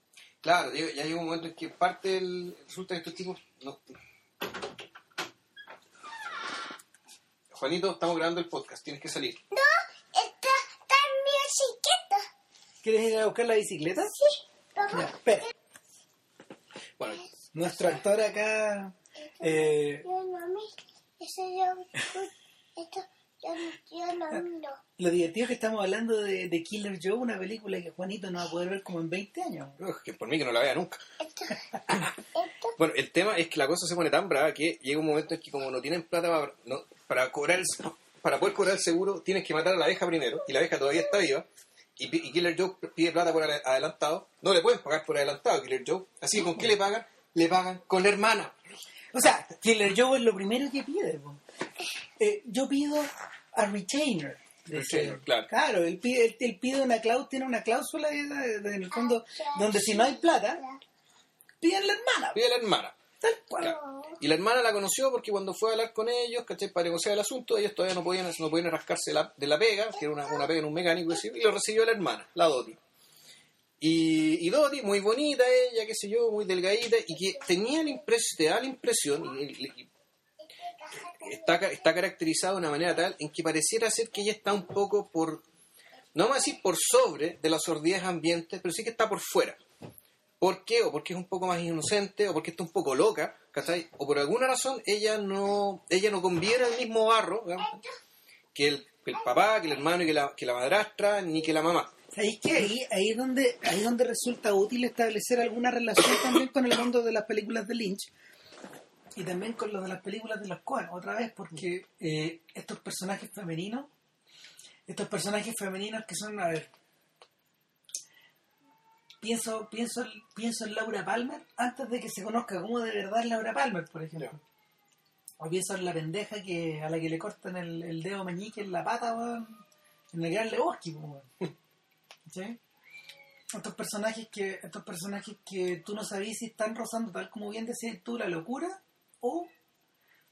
Claro, ya ya llega un momento en que parte del. Resulta que estos tipos. No. Juanito, estamos grabando el podcast, tienes que salir. Está, está en mi chiquita. ¿Quieres ir a buscar la bicicleta? Sí, Ya, papá. espera. Bueno, Nuestro actor acá. Eh, no. Eso yo... Esto... Yo, yo no miro. lo divertido es que estamos hablando de, de Killer Joe, una película que Juanito no va a poder ver como en 20 años. ugh, que por mí que no la vea nunca. Esto... Esto... Bueno, el tema es que la cosa se pone tan brava que llega un momento en que como no tienen plata para, no- para cobrar el, para poder cobrar el seguro, tienes que matar a la abeja primero, y la abeja todavía está viva, y, Killer Joe pide plata por ade- adelantado, no le pueden pagar por adelantado a Killer Joe, así que ¿con qué le pagan? Le pagan con la hermana. O sea, Killer Joe es lo primero que pide. Eh, yo pido a retainer. Retainer, claro. Claro, él pide, él, él pide una cláusula, tiene una cláusula en el fondo donde si no hay plata, piden la hermana. Pide a la hermana. Tal cual. Claro. Y la hermana la conoció porque cuando fue a hablar con ellos, ¿cachai? Para negociar el asunto, ellos todavía no podían, no podían rascarse la- de la pega, que era una, una pega en un mecánico, y lo recibió la hermana, la Doti. Y, y Doti, muy bonita ella, qué sé yo, muy delgadita, y que tenía la impresión, te da la impresión, y, y- está, está caracterizada de una manera tal en que pareciera ser que ella está un poco por, no vamos a decir por sobre de la sordidez ambiente, pero sí que está por fuera. ¿Por qué? O porque es un poco más inocente, o porque está un poco loca, ¿cachai? O por alguna razón ella no, ella no conviene al mismo barro que, el, que el papá, que el hermano y que la, que la madrastra, ni que la mamá. Ahí, que ahí, ahí, es donde, ahí donde resulta útil establecer alguna relación también con el mundo de las películas de Lynch y también con lo de las películas de los Coen, otra vez, porque eh, estos personajes femeninos, estos personajes femeninos que son, a ver, pienso, pienso, pienso en Laura Palmer antes de que se conozca como de verdad es Laura Palmer, por ejemplo. O pienso en la pendeja que a la que le cortan el, el dedo meñique en la pata, en el gran Lebowski. ¿Sí? Estos personajes que, estos personajes que tú no sabías si están rozando, tal como bien decías tú, la locura, o,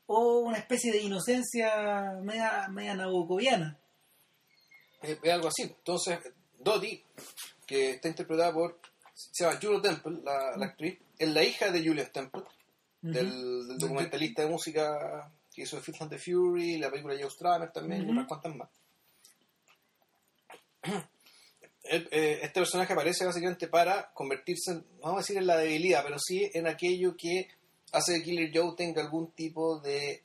o una especie de inocencia media, media nabocoviana. Es, es algo así. Entonces, Dottie, que está interpretada por, se llama Juno Temple, la, la actriz, es la hija de Julius Temple, del, del documentalista de música que hizo Fifth and the Fury, la película Joe Strummer también, y unas cuantas más. El- eh, Este personaje aparece básicamente para convertirse, en, vamos a decir en la debilidad, pero sí en aquello que hace que Killer Joe tenga algún tipo de,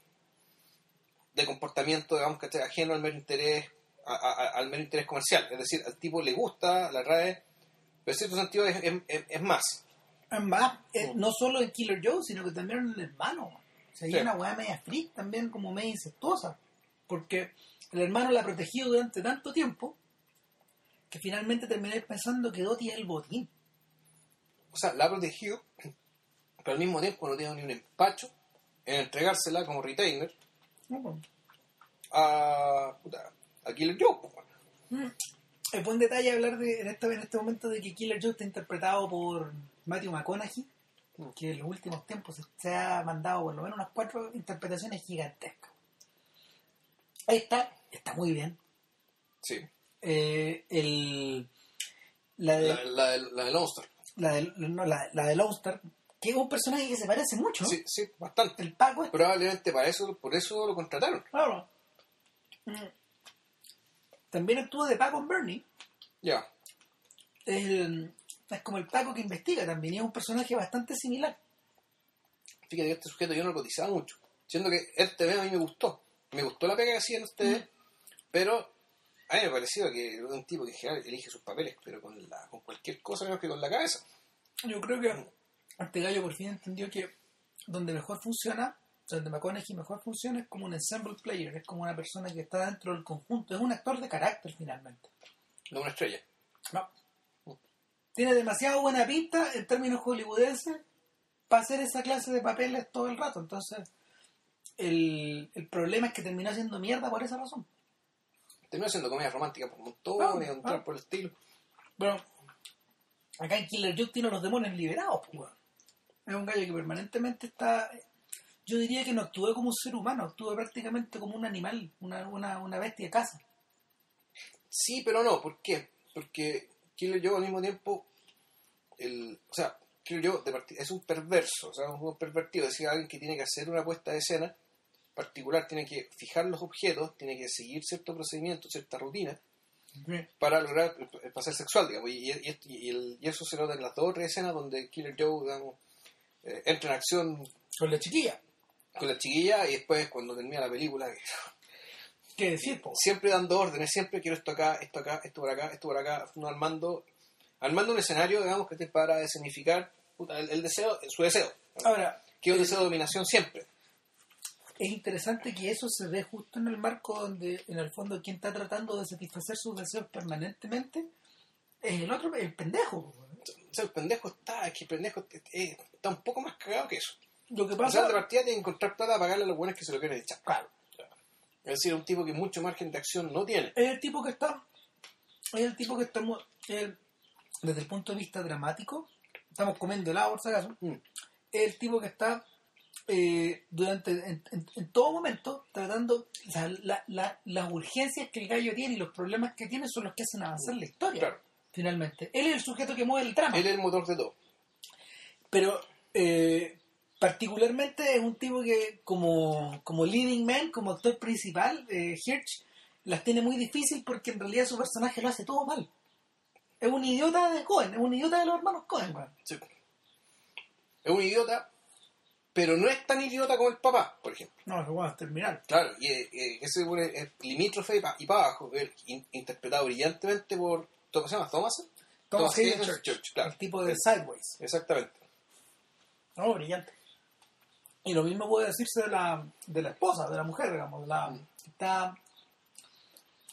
de comportamiento, digamos, que esté ajeno al mero interés, a- a- al mero interés comercial. Es decir, al tipo le gusta, la RAE, pero en cierto sentido es, es- es- es más. Eh, Mm. no solo en Killer Joe, sino que también en el hermano. O sea, hay Sí. una weá media freak también, como media incestuosa. Porque el hermano la ha protegido durante tanto tiempo que finalmente terminé pensando que Dottie es el botín. O sea, la ha protegido, pero al mismo tiempo no tiene ni un empacho en entregársela como retainer ¿no? a, Killer Joe. Mm. Es buen detalle hablar de, en, este, en este momento de que Killer Joe está interpretado por Matthew McConaughey, que en los últimos tiempos se- se ha mandado por lo menos unas cuatro interpretaciones gigantescas. Ahí está, está muy bien. Sí, Eh, el, la de, la, la, del- la del la de, no, la, la de Lone Star, que es un personaje que se parece mucho. Sí, sí, bastante. El Paco este, Probablemente para eso, por eso lo contrataron. claro. Mm. También actúa de Paco en Bernie. Ya. Es, el- es como el Paco que investiga también. Y es un personaje bastante similar. Fíjate que este sujeto yo no lo cotizaba mucho. Siendo que el TV a mí me gustó. me gustó la pega que hacían ustedes, pero a mí me pareció que era un tipo que en general elige sus papeles, pero con, la, con cualquier cosa menos que con la cabeza. Yo creo que este gallo por fin entendió que donde mejor funciona, donde McConaughey mejor funciona es como un ensemble player, es como una persona que está dentro del conjunto, es un actor de carácter finalmente. No una estrella. No. Tiene demasiado buena pinta en términos hollywoodenses para hacer esa clase de papeles todo el rato. Entonces, el, el problema es que terminó haciendo mierda por esa razón. Terminó haciendo comedia romántica por montones, Ah, un ah. por el estilo. Bueno, acá en Killer Joke tiene a los demonios liberados, pues, weón. Es un gallo que permanentemente está. Yo diría que no actúa como un ser humano, actúa prácticamente como un animal, una, una, una bestia de casa. Sí, pero no, ¿por qué? Porque Killer Joe al mismo tiempo, el, o sea, Killer parti- es un perverso, o sea, un juego pervertido, es decir, alguien que tiene que hacer una puesta de escena particular, tiene que fijar los objetos, tiene que seguir cierto procedimiento, cierta rutina, para lograr el, el placer sexual, digamos, y, y- y- y el- y eso se nota en las dos o tres escenas donde Killer Joe, digamos, eh, entra en acción Con la chiquilla. con la chiquilla y después cuando termina la película, ¿Qué decir, po? siempre dando órdenes, siempre quiero esto acá, esto acá, esto por acá, esto por acá, no armando, armando un escenario, digamos, que te para escenificar puta, el, el deseo, su deseo, Ahora, que es un deseo de dominación siempre. Es interesante que eso se ve justo en el marco donde, en el fondo, quien está tratando de satisfacer sus deseos permanentemente es el otro, el pendejo. O sea, el pendejo está, es que el pendejo eh, está un poco más cagado que eso. Lo que O sea, pasa. de partida tiene que encontrar plata para pagarle a los buenos que se lo quieren echar. Claro. Es decir, un tipo que mucho margen de acción no tiene. es el tipo que está es el tipo que estamos eh, desde el punto de vista dramático estamos comiendo helado por si acaso Mm. es el tipo que está eh, durante en, en- en todo momento tratando o sea, la- la- las urgencias que el gallo tiene y los problemas que tiene son los que hacen avanzar la historia Claro. finalmente él es el sujeto que mueve el trama Él es el motor de todo. pero eh, particularmente es un tipo que como, como leading man, como actor principal, eh, Hirsch, las tiene muy difícil porque en realidad su personaje lo hace todo mal. Es un idiota de Cohen, es un idiota de los hermanos Cohen. Sí. Es un idiota, pero no es tan idiota como el papá, por ejemplo. No, lo vamos a terminar. Claro, y eh, eh, ese pone es limítrofe y para abajo, eh, in- interpretado brillantemente por, ¿cómo se llama? ¿Thomas? Thomas Hayden Church, claro. el tipo de Sideways. Exactamente. No, brillante. Y lo mismo puede decirse de la, de la esposa, de la mujer, digamos, la, Mm. que está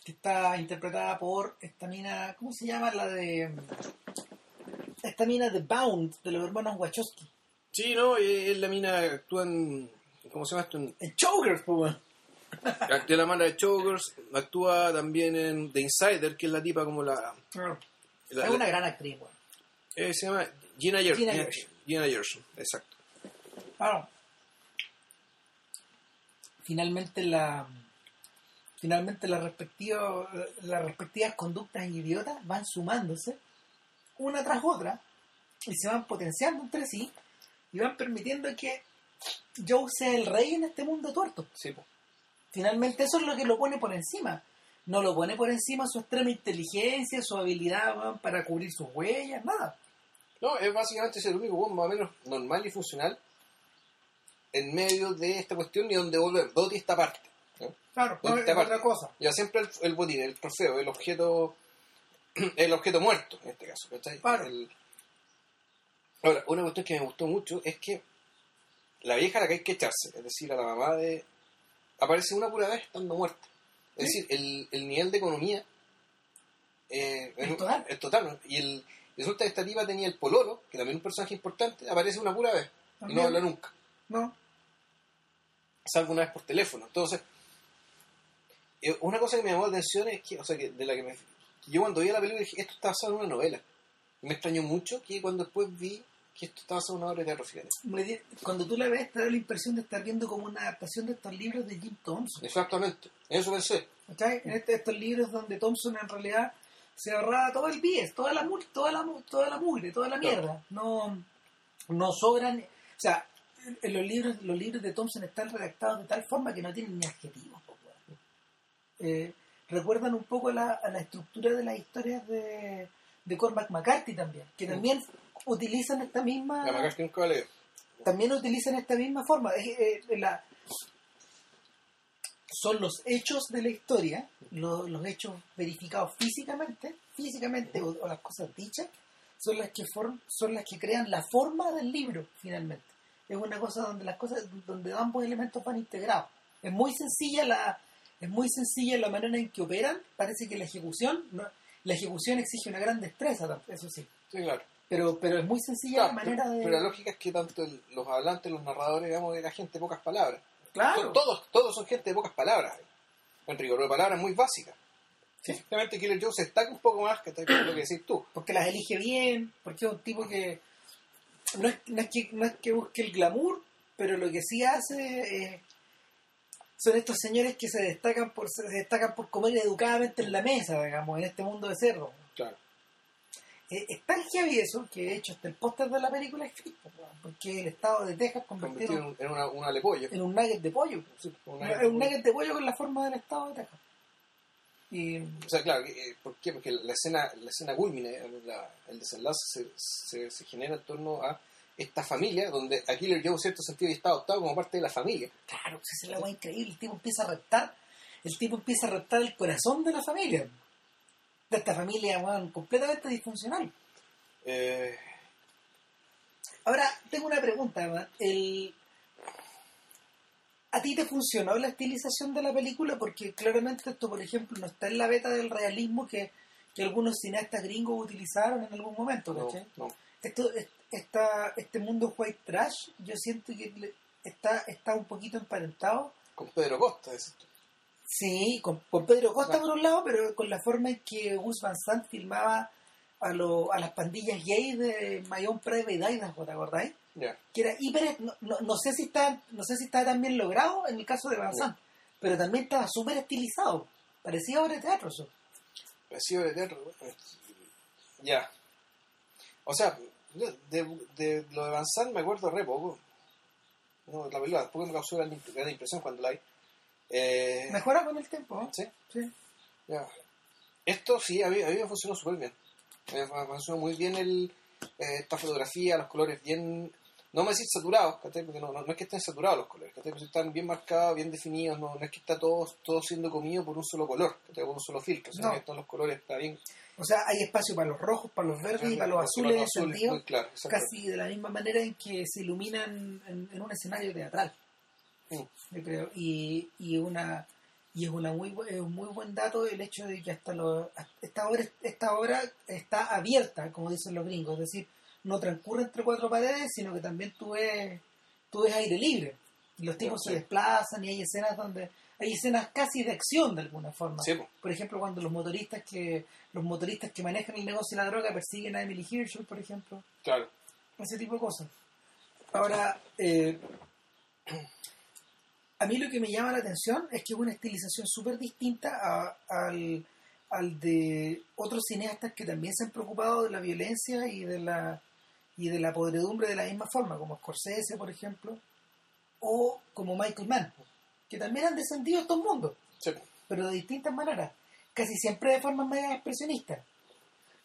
que está interpretada por esta mina, ¿cómo se llama? La de esta mina de Bound, de los hermanos Wachowski. Sí, no, eh, es la mina que actúa en, ¿cómo se llama esto? En, Chokers, pues, weón. actúa la mano de Chokers, actúa también en The Insider, que es la tipa como la... la- Es una gran actriz, weón. eh, se llama Gina Gershon. Gina Gina, Gershon. Gina Gershon, exacto. Claro. Finalmente la finalmente las respectivas las respectivas conductas idiotas van sumándose una tras otra y se van potenciando entre sí y van permitiendo que Joe sea el rey en este mundo tuerto. Sí, po. Finalmente eso es lo que lo pone por encima. No lo pone por encima su extrema inteligencia, su habilidad para cubrir sus huellas, nada. No, es básicamente ser el único weón más o menos normal y funcional en medio de esta cuestión y donde volver. Doti esta parte. ¿no? Claro, no, es otra cosa. Ya siempre el, el botín, el trofeo, el objeto el objeto muerto en este caso. ¿cachai? Claro. El- Ahora, una cuestión que me gustó mucho es que la vieja a la que hay que echarse, es decir, a la mamá de... aparece una pura vez estando muerta. Es decir, el, el nivel de economía eh, Es total. es total, ¿no? Y el, resulta que esta tipa tenía el pololo, que también es un personaje importante, aparece una pura vez y no habla nunca No, salvo una vez por teléfono. Entonces, eh, una cosa que me llamó la atención es que, o sea, que de la que me. yo cuando vi la película dije, esto está basado en una novela. Y me extrañó mucho que cuando después vi que esto está basado en una obra de teatro, cuando tú la ves te da la impresión de estar viendo como una adaptación de estos libros de Jim Thompson. Exactamente, en eso pensé. ¿cachai? En este- estos libros donde Thompson en realidad se ahorraba todo el bies, toda la toda la toda la mugre, toda la mierda. No, no sobran, o sea, en los libros, los libros de Thompson están redactados de tal forma que no tienen ni adjetivos. Eh, recuerdan un poco la, a la estructura de las historias de, de Cormac McCarthy también, que también utilizan esta misma La McCarthy nunca la también utilizan esta misma forma. Es, eh, la- son los hechos de la historia, lo- los hechos verificados físicamente, físicamente, o, o las cosas dichas, son las que form- son las que crean la forma del libro, finalmente. Es una cosa donde las cosas, donde ambos elementos van integrados. Es muy sencilla la, es muy sencilla la manera en que operan. Parece que la ejecución, no- la ejecución exige una gran destreza, eso sí. Sí, claro. Pero, pero es muy sencilla Claro, la manera pero, de. pero la lógica es que tanto el- los hablantes, los narradores, digamos, era gente de pocas palabras. claro. Son todos, todos son gente de pocas palabras. En rigor de palabras muy básicas. Sí. Simplemente Killer Joe se destaca un poco más que lo que decís tú. porque las elige bien, porque es un tipo que no es, no es que no es que busque el glamour, pero lo que sí hace es- son estos señores que se destacan por se destacan por comer educadamente en la mesa, digamos, en este mundo de cerro. Claro. Eh, es tan heavy eso que de hecho hasta el póster de la película es weón, porque el estado de Texas Convertido convirtió en, en una, una lepollo. en un nugget de pollo. Una- Es un nugget de pollo con la forma del estado de Texas. Y O sea, claro, eh, ¿por qué? Porque la escena, la escena culmine, la- el desenlace se, se, se genera en torno a esta familia, donde a Killer Joe en cierto sentido está adoptado como parte de la familia. Claro, pues esa es la weá increíble. El tipo empieza a reptar, el tipo empieza a reptar el corazón de la familia. De esta familia, completamente disfuncional. Eh, Ahora, tengo una pregunta. El... ¿A ti te funcionó la estilización de la película? Porque claramente esto, por ejemplo, no está en la beta del realismo que, que algunos cineastas gringos utilizaron en algún momento, no, ¿cachai? no. Esto, es- esta, este mundo white trash, yo siento que le- está, está un poquito emparentado Con Pedro Costa, decís tú. Sí, con, con Pedro Costa por un lado, pero con la forma en que Gus Van Sant filmaba a, lo- a las pandillas gays de My Own Private Idaho, ¿te acordáis? Ya. Que era hiper... No, no, no sé si está no sé si está tan bien logrado en el caso de Van Sant, pero también estaba súper estilizado. Parecía obra de teatro eso. Parecido de teatro. Ya. O sea, de, de lo de Van Sant me acuerdo re poco. No, la película después me causó gran, gran impresión cuando la vi. Eh, Mejora con el tiempo. ¿Sí? Sí. Ya. Esto sí, a mí, a mí me funcionó súper bien. Me funcionó muy bien el, eh, esta fotografía, los colores bien... No me decir saturados, porque no, no, no es que estén saturados los colores. Pero están bien marcados, bien definidos, no, no es que está todo, todo siendo comido por un solo color, por un solo filtro, sino No. que todos los colores están bien... O sea, hay espacio para los rojos, para los verdes y para los azules Para los azules, encendidos, muy claro, exacto. casi de la misma manera en que se iluminan en, en un escenario teatral. Mm. yo creo y, y una y es una muy es un muy buen dato el hecho de que hasta lo, esta obra esta obra está abierta como dicen los gringos es decir no transcurre entre cuatro paredes sino que también tú ves tú ves aire libre y los tipos Sí. se desplazan y hay escenas donde hay escenas casi de acción de alguna forma Sí, po. por ejemplo cuando los motoristas que los motoristas que manejan el negocio de la droga persiguen a Emily Hirschel por ejemplo claro. ese tipo de cosas. Ahora, eh, a mí lo que me llama la atención es que es una estilización súper distinta a- al, al de otros cineastas que también se han preocupado de la violencia y de la y de la podredumbre de la misma forma, como Scorsese, por ejemplo, o como Michael Mann, que también han descendido a estos mundos Sí, pero de distintas maneras, casi siempre de forma media expresionista.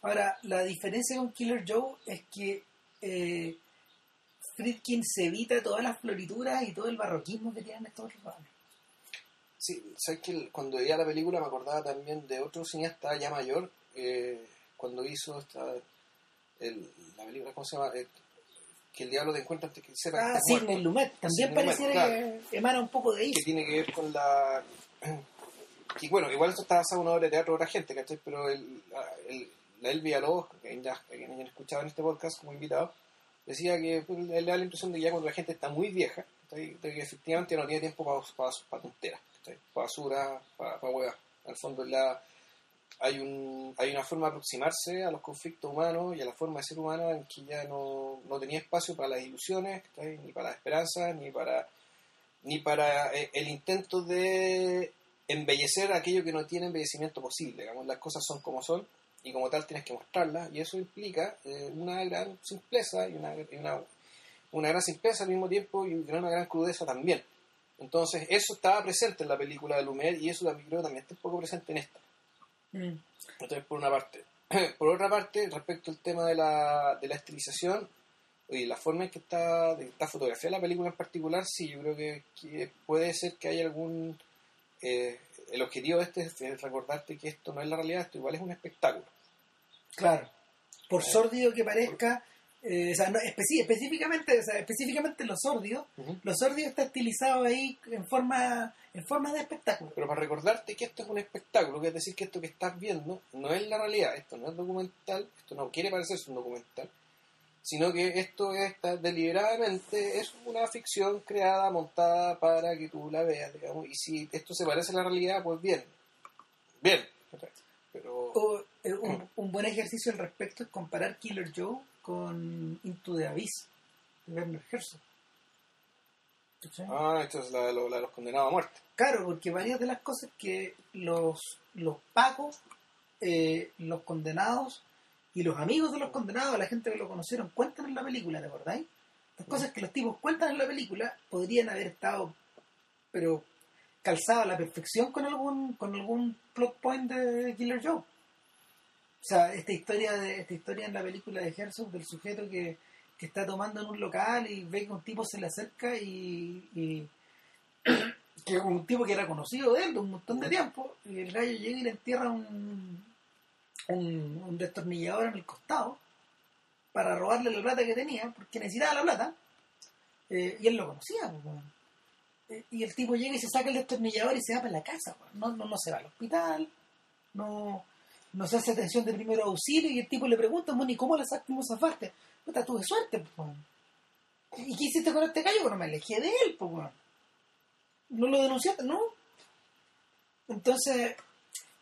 Ahora, la diferencia con Killer Joe es que eh, Friedkin se evita todas las florituras y todo el barroquismo que tienen estos otros romanos. Sí, sabes que cuando veía la película me acordaba también de otro cineasta ya mayor, eh, cuando hizo esta, el- la película, ¿cómo se llama? Que el diablo te encuentra antes que sepa que Ah, estás Sidney muerto. Lumet, también pareciera que emana un poco de ahí. que tiene que ver con la... Y bueno, igual esto está basado en una obra de teatro de otra gente, ¿cachai? Pero el, la- el, la Elvia Villalobos, que ya que ya escuchaba en este podcast como invitado, decía que él le da la impresión de que ya cuando la gente está muy vieja, de que efectivamente no tiene tiempo para para tonteras, ¿cachai? para basura, para pa huevas. Al fondo la, hay, un, hay una forma de aproximarse a los conflictos humanos y a la forma de ser humana en que ya no, tenía espacio para las ilusiones, ni para las esperanzas, ni para ni para eh, el intento de embellecer aquello que no tiene embellecimiento posible. Digamos, las cosas son como son y como tal tienes que mostrarlas y eso implica eh, una gran simpleza y una, y una, gran simpleza al mismo tiempo y una gran crudeza también. Entonces eso estaba presente en la película de Lumière y eso creo que también está un poco presente en esta. Mm. Entonces, por una parte. Por otra parte, respecto al tema de la, de la estilización y la forma en que está, de, está fotografiada la película en particular, sí, yo creo que, que puede ser que haya algún eh, el objetivo de este es, es recordarte que esto no es la realidad, esto igual es un espectáculo. Claro. Por Eh, sórdido que parezca, eh, o sea, no, específicamente, o sea, específicamente lo sórdido, lo sórdido está estilizado ahí en forma, en forma de espectáculo. Pero para recordarte que esto es un espectáculo, que es decir, que esto que estás viendo no es la realidad, esto no es documental, esto no quiere parecerse un documental, sino que esto está deliberadamente, es una ficción creada, montada para que tú la veas, digamos, y si esto se parece a la realidad, pues bien, bien, pero O, eh, un, un buen ejercicio al respecto es comparar Killer Joe con Into the Abyss de Werner Herzog. Ah, esto es la, lo- la de los condenados a muerte. Claro, porque varias de las cosas que los, los pacos, eh, los condenados y los amigos de los condenados, la gente que lo conocieron, cuentan en la película, ¿te acordáis? Las cosas que los tipos cuentan en la película podrían haber estado, pero calzadas a la perfección con algún, con algún plot point de Killer Joe. O sea, esta historia de esta historia en la película de Herzog del sujeto que, que está tomando en un local y ve que un tipo se le acerca y, que un tipo que era conocido de él de un montón de tiempo y el gallo llega y le entierra un, un, destornillador en el costado para robarle la plata que tenía porque necesitaba la plata eh, y él lo conocía pues. Eh, y el tipo llega y se saca el destornillador y se va para la casa weón. no, no, no se va al hospital no, no se hace atención de primero auxilio y el tipo le pregunta bueno, ¿y cómo sacaste esa parte? Puta, tuve suerte pues. ¿y qué hiciste con este gallo? bueno me alejé de él pues, weón. no lo denunciaste no entonces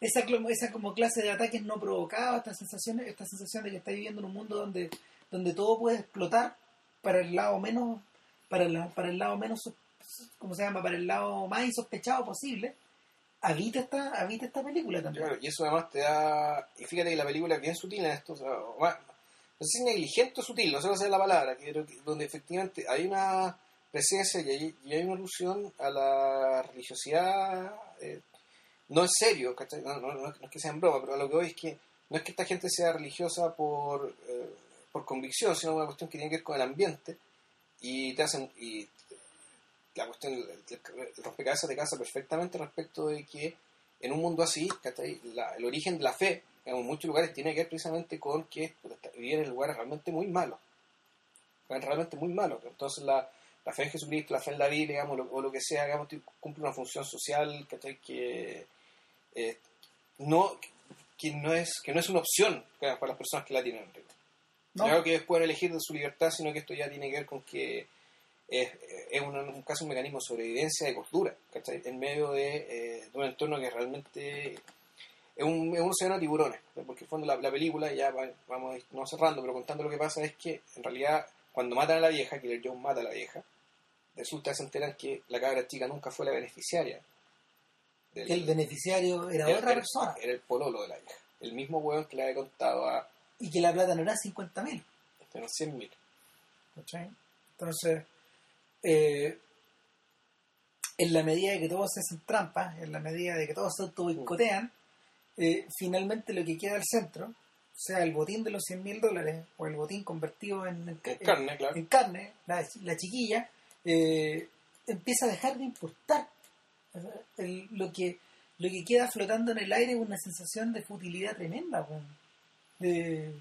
esa, esa como clase de ataques no provocados, esta sensación, esta sensación de que está viviendo en un mundo donde, donde todo puede explotar para el lado menos, para el, para el lado menos, ¿cómo se llama? Para el lado más insospechado posible, habita esta, habita esta película también. Y eso además te da. Y fíjate que la película es bien sutil en esto. O sea, no sé si negligente o sutil, no sé cuál es la palabra, que donde efectivamente hay una presencia y hay, y hay una alusión a la religiosidad. eh, no en serio. No, no- no es que sea en broma, pero lo que voy es que no es que esta gente sea religiosa por, eh, por convicción, sino una cuestión que tiene que ver con el ambiente y te hacen. Y la cuestión, el, rompecabezas te casa perfectamente respecto de que en un mundo así, ¿cachai? La- el origen de la fe en muchos lugares tiene que ver precisamente con que vivir en lugares realmente muy malos. Realmente muy malos. Entonces la, la fe en Jesucristo, la fe en la Biblia, digamos, lo- o lo que sea, digamos, cumple una función social. Que eh, no, que no es, que no es una opción digamos, para las personas que la tienen. ¿no? Algo que pueden elegir de su libertad, sino que esto ya tiene que ver con que es, es un, un caso un mecanismo de sobrevivencia de cordura, ¿cachai? En medio de, eh, de un entorno que realmente es un, es un océano de tiburones, porque en el fondo la, la película, ya va- vamos no cerrando, pero contando lo que pasa es que en realidad cuando matan a la vieja, Killer Joe mata a la vieja, resulta que se enteran que la cabra chica nunca fue la beneficiaria. del- que el beneficiario era era- otra era- persona Era el pololo de la vieja. El mismo hueón que le había contado a y que la plata no era 50 mil. a 100 mil. ¿cachai? Entonces, eh, en la medida de que todos se hacen trampas, en la medida de que todos se auto boicotean, eh, finalmente lo que queda al centro, sea el botín de los 100 mil dólares o el botín convertido en, en ca- En carne, claro. en carne, la, la chiquilla, eh, empieza a dejar de importar. O el- lo, que, lo que queda flotando en el aire es una sensación de futilidad tremenda, de,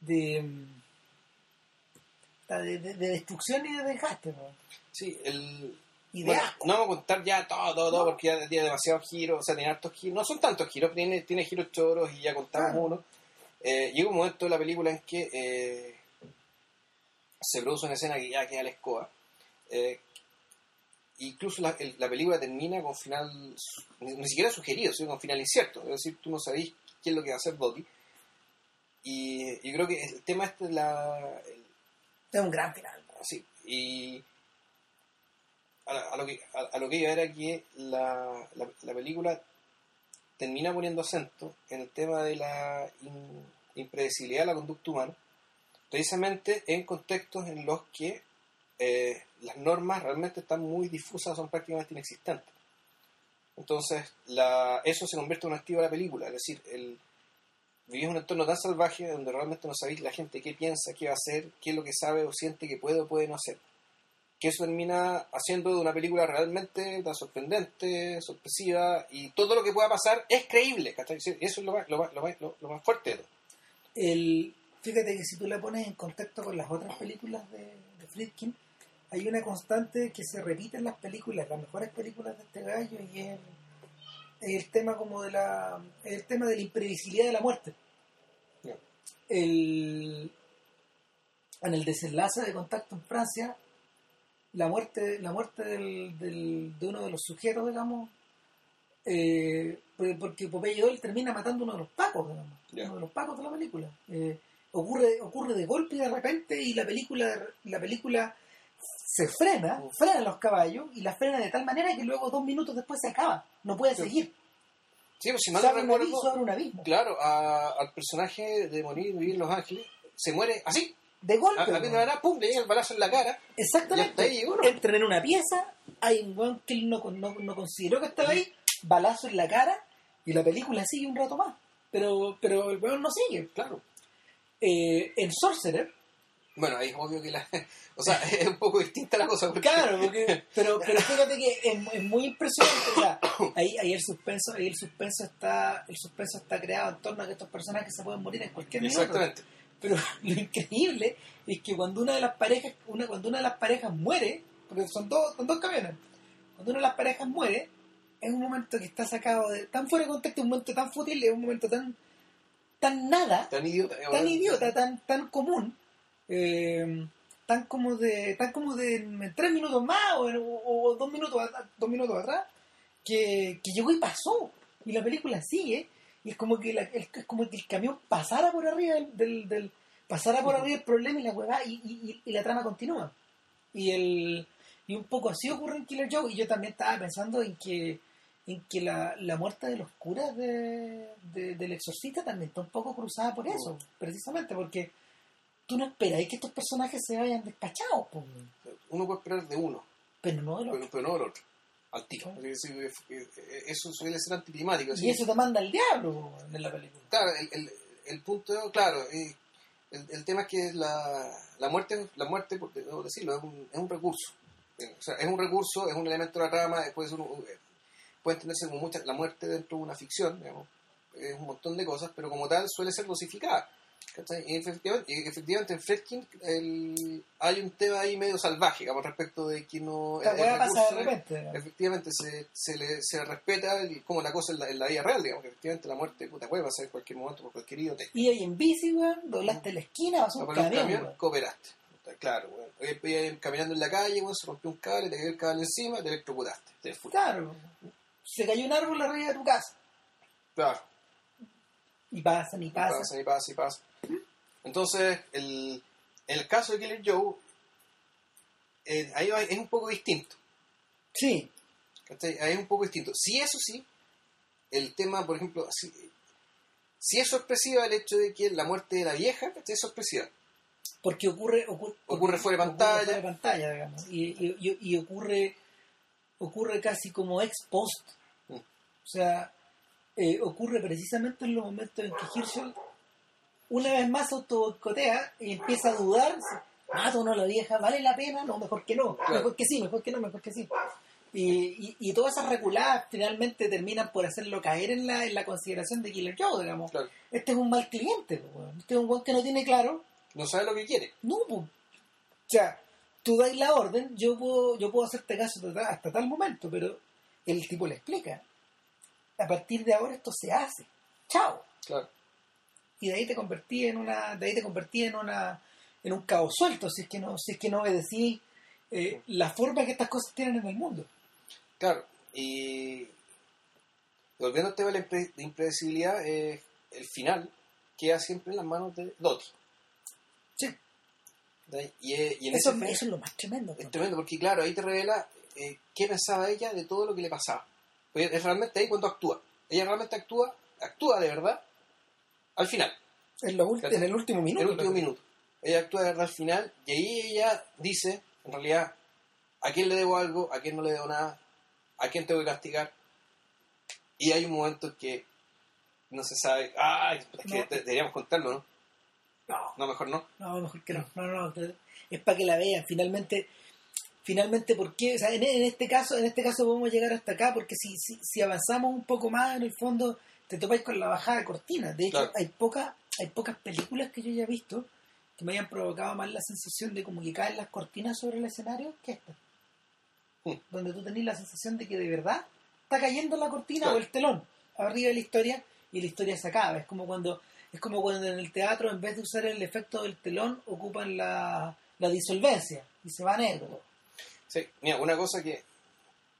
de, mm, de, de- de destrucción y de desgaste. weón. Sí, el... Bueno, no vamos a contar ya todo, todo, todo, No. porque ya tiene demasiados giros, o sea, tiene hartos giros. No son tantos giros, tiene, tiene giros choros y ya contamos Claro. uno. Eh, llega un momento de la película en que eh, se produce una escena que ya queda la escoba. Eh, incluso la, el- la película termina con final, ni, ni siquiera sugerido, sino con final incierto. Es decir, tú no sabés qué es lo que va a hacer Dottie. Y yo creo que el tema este es la, el- Es un gran final. Sí, y a, lo que, a, lo que era que la, la, la película termina poniendo acento en el tema de la in- impredecibilidad de la conducta humana, precisamente en contextos en los que eh, las normas realmente están muy difusas, son prácticamente inexistentes. Entonces, la, eso se convierte en un activo de la película, es decir, el, vivís un entorno tan salvaje donde realmente no sabéis la gente qué piensa, qué va a hacer, qué es lo que sabe o siente que puede o puede no hacer. que eso termina haciendo de una película realmente tan sorprendente, sorpresiva, y todo lo que pueda pasar es creíble, ¿cachai? Eso es lo más, lo más, lo más, lo- más fuerte el, fíjate que si tú la pones en contacto con las otras películas de, de Friedkin, hay una constante que se repite en las películas, las mejores películas de este gallo, y es es el tema como de la es el tema de la imprevisibilidad de la muerte. El, en el desenlace de contacto en Francia, la muerte, la muerte del, del- de uno de los sujetos, digamos, eh, por- porque Popeye Doyle termina matando uno de los pacos, digamos, uno de los pacos de la película. Eh, ocurre, ocurre de golpe y de repente y la película, la película se frena, frena los caballos y la frena de tal manera que luego dos minutos después se acaba, no puede Sí. seguir. Sí, pues si mal no abre un abismo, recuerdo, un abismo. claro, a- al personaje de morir y vivir en Los Ángeles, se muere así, De golpe. a, la pum, le llega el balazo en la cara, Exactamente. Ahí en una pieza, hay un weón que no, no, no consideró que estaba ahí, balazo en la cara, y la película sigue un rato más. Pero, pero el weón no sigue. claro. Eh, en Sorcerer, Bueno, ahí es obvio que la... O sea, es un poco distinta la cosa. Porque, claro, porque, pero, pero fíjate que es, es muy impresionante. O sea, ahí, ahí el suspenso, ahí el suspenso está, el suspenso está creado en torno a que estos personajes se pueden morir en cualquier minuto. Exactamente. Pero lo increíble es que cuando una de las parejas, una, cuando una de las parejas muere, porque son dos, son dos camiones, cuando una de las parejas muere, es un momento que está sacado de tan fuera de contexto, un momento tan fútil, es un momento tan, tan nada, Tan idiota. tan idiota, tan, tan común, eh, tan como de, tan como de tres minutos más o, o- o dos minutos dos minutos atrás, que, que llegó y pasó. Y la película sigue, y es como que la- es, como que el camión pasara por arriba del, del, del- pasara por arriba el problema y la y- y- y la trama continúa. Y el y un poco así ocurre en Killer Joe, y yo también estaba pensando en que en que la, la muerte de los curas de, de- del exorcista también está un poco cruzada por eso, precisamente porque tú no esperas que estos personajes se vayan despachados, po, Uno puede esperar de uno, pero no de los pero, pero no del otro. Al tiro. Eso suele ser anticlimático. así. Y eso te manda al diablo en la película. Claro, el, el, el punto, claro, eh, el, el tema es que la, la muerte, la muerte, por- debo decirlo, es un, es un recurso. Eh, O sea, es un recurso, es un elemento de la trama, puede, ser un- eh, puede entenderse como mucha, la muerte dentro de una ficción, digamos, es un montón de cosas, pero como tal suele ser dosificada. Y efectivamente, efectivamente en Fredkin el- hay un tema ahí medio salvaje, digamos, respecto de que no... El de recurso es- repente. efectivamente se, se, le, se respeta el- como la cosa en la, en la vida real, digamos, que efectivamente la muerte puta, puede pasar en cualquier momento por cualquier idiota. Y ahí en bici, weón, doblaste la esquina, vas a un camión, camión, cooperaste. Claro, weón. Caminando en la calle, weón, se rompió un cable, te cayó el cable encima, te electrocutaste. Te. Claro. Se cayó un árbol arriba de tu casa. Claro, Y pasan y y pasan. pasa, y pasa, y pasa. Entonces, el, en el caso de Killer Joe, eh, ahí va- es un poco distinto. Sí. Ahí es un poco distinto. Si eso sí, el tema, por ejemplo, si, si es sorpresiva el hecho de que la muerte de la vieja, ¿cachai? Es sorpresiva. Porque ocurre, ocurre, Ocurre fuera de pantalla. fuera de pantalla, digamos. Y, y- y- y ocurre, ocurre casi como ex post. Mm. O sea, eh, ocurre precisamente en los momentos en que Hirschel una vez más se autoboicotea y empieza a dudar. ¿Mato o no la vieja? ¿Vale la pena? No, mejor que no. Claro. Mejor que sí, mejor que no, mejor que sí. Y, y, y todas esas reculadas finalmente terminan por hacerlo caer en la, en la consideración de Killer Joe, digamos. Claro. Este es un mal cliente, po, este es un buen que no tiene claro No sabe lo que quiere. no, po. o sea, tú dais la orden, yo puedo, yo puedo hacerte caso hasta, hasta tal momento, pero el tipo le explica. A partir de ahora esto se hace. Chao. Claro. Y de ahí te convertí en una, de ahí te convertí en una, en un caos suelto, si es que no, si es que no obedecí eh, la forma que estas cosas tienen en el mundo. Claro, y volviendo al tema de la impre- de impredecibilidad, eh, el final queda siempre en las manos de Dottie. Sí. Y, y en Eso, ese eso es lo más tremendo. es tremendo, porque claro, ahí te revela eh, qué pensaba ella de todo lo que le pasaba. Porque es realmente ahí cuando actúa. Ella realmente actúa, actúa de verdad al final, En, ulti- en el último en minuto. el último minuto. Ella actúa al final y ahí ella dice, en realidad, a quién le debo algo, a quién no le debo nada, a quién tengo que castigar. Y hay un momento en que no se sabe, ay, es que No. deberíamos contarlo, ¿no? No, No, mejor no. No, mejor que no. No, no, no. Es para que la vean. Finalmente, finalmente por qué, o sea, en, en este caso, en este caso podemos llegar hasta acá, porque si, si, si avanzamos un poco más en el fondo, te topáis con la bajada de cortina. De hecho, Claro. hay pocas, hay pocas películas que yo haya visto que me hayan provocado más la sensación de como que caen las cortinas sobre el escenario que esta. Mm. Donde tú tenés la sensación de que de verdad está cayendo la cortina Claro. o el telón arriba de la historia y la historia se acaba. Es como cuando es como cuando en el teatro en vez de usar el efecto del telón ocupan la, la disolvencia y se va negro. Sí, mira, una cosa que,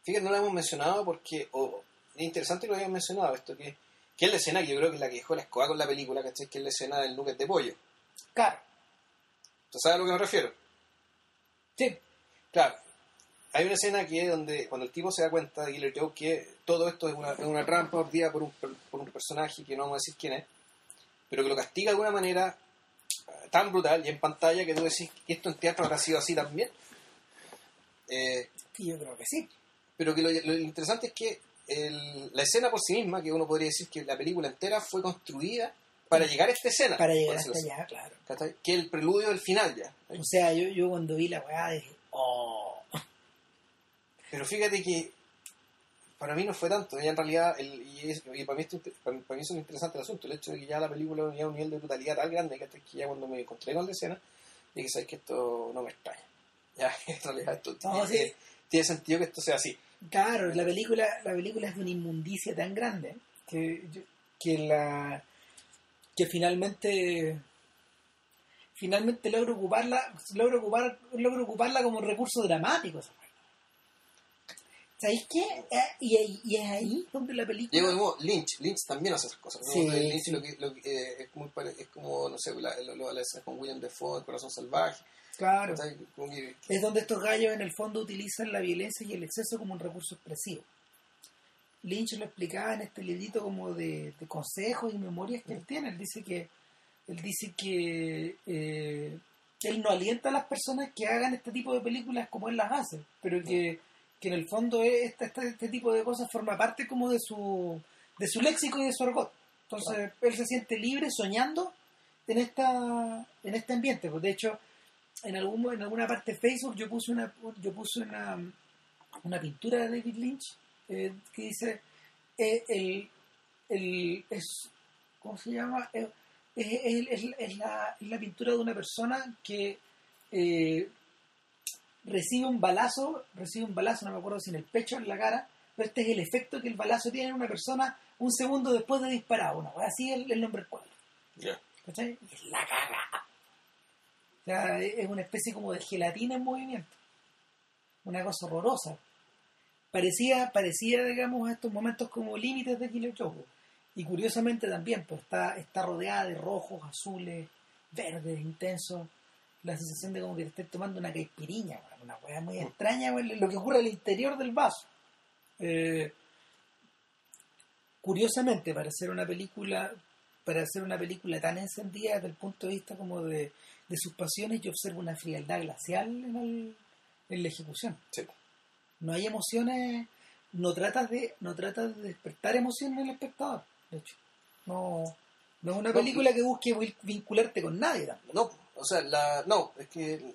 fíjate, no la hemos mencionado porque, o, es interesante que lo hayamos mencionado, esto que, que es la escena que yo creo que es la que dejó la escoba con la película, ¿cachai? Que es la escena del nugget de pollo. Claro, ¿Tú sabes a lo que me refiero? sí, Claro. Hay una escena que es donde, cuando el tipo se da cuenta de Killer Joe que todo esto es una, es una trampa ordida por un, por un personaje que no vamos a decir quién es, pero que lo castiga de una manera tan brutal y en pantalla que tú decís que esto en teatro habrá sido así también. Eh, yo creo que sí. pero que lo, lo interesante es que el- la escena por sí misma, que uno podría decir que la película entera fue construida para llegar a esta escena. Para llegar hasta así, allá, claro. Que el preludio del final ya. O sea, yo, yo cuando vi la weá dije, oh, Pero fíjate que para mí no fue tanto, ya en realidad, el, y, es- y para, mí esto, para, para mí es interesante el asunto, el hecho de que ya la película tenía un nivel de brutalidad tan grande que, que ya cuando me encontré con la escena, dije, sabes que esto no me extraña. Ya, en realidad esto No, tiene, sí. tiene sentido que esto sea así. Claro, la película, la película es de una inmundicia tan grande que, que la que finalmente finalmente logra ocuparla, logra ocupar, logra ocuparla como recurso dramático. esa. ¿Sabéis qué? Eh, y, es ahí donde la película Diego de nuevo, Lynch, Lynch también hace esas cosas. ¿no? Sí, Lynch sí. Lo que, lo que, eh, es, muy pare- es como, no sé, la, lo- lo- la con William Defoe, El Corazón Salvaje. Claro, es donde estos gallos en el fondo utilizan la violencia y el exceso como un recurso expresivo. Lynch lo explicaba en este librito como de, de consejos y memorias que él tiene. Él dice que él dice que eh, él no alienta a las personas que hagan este tipo de películas como él las hace, pero que, que en el fondo es- este, este, este tipo de cosas forma parte como de su de su léxico y de su argot. Entonces él se siente libre soñando en esta en este ambiente. Pues de hecho en algún en alguna parte de Facebook yo puse una yo puse una una pintura de David Lynch eh, que dice eh, el, el es ¿cómo se llama? Eh, es, es- la, es la pintura de una persona que recibe un balazo, recibe un balazo, no me acuerdo si en el pecho o en la cara, pero este es el efecto que el balazo tiene en una persona un segundo después de disparar una así es el, el nombre del cuadro. ya. ¿Cachai? Y es la caga. O sea, es una especie como de gelatina en movimiento. Una cosa horrorosa. Parecía, parecía digamos, a estos momentos como límites de Joe. Y curiosamente también, pues está, está rodeada de rojos, azules, verdes, intensos. La sensación de como que te estés tomando una caipiriña, una weá muy extraña, weón, lo que ocurre al interior del vaso. Eh, curiosamente, para hacer una película, para hacer una película tan encendida desde el punto de vista como de, de sus pasiones, yo observo una frialdad glacial en, el- en la ejecución. Sí. No hay emociones, no tratas de, no tratas de despertar emociones en el espectador, de hecho. No, no es una No, película que busque vincularte con nadie tampoco. No, o sea, la, no, es que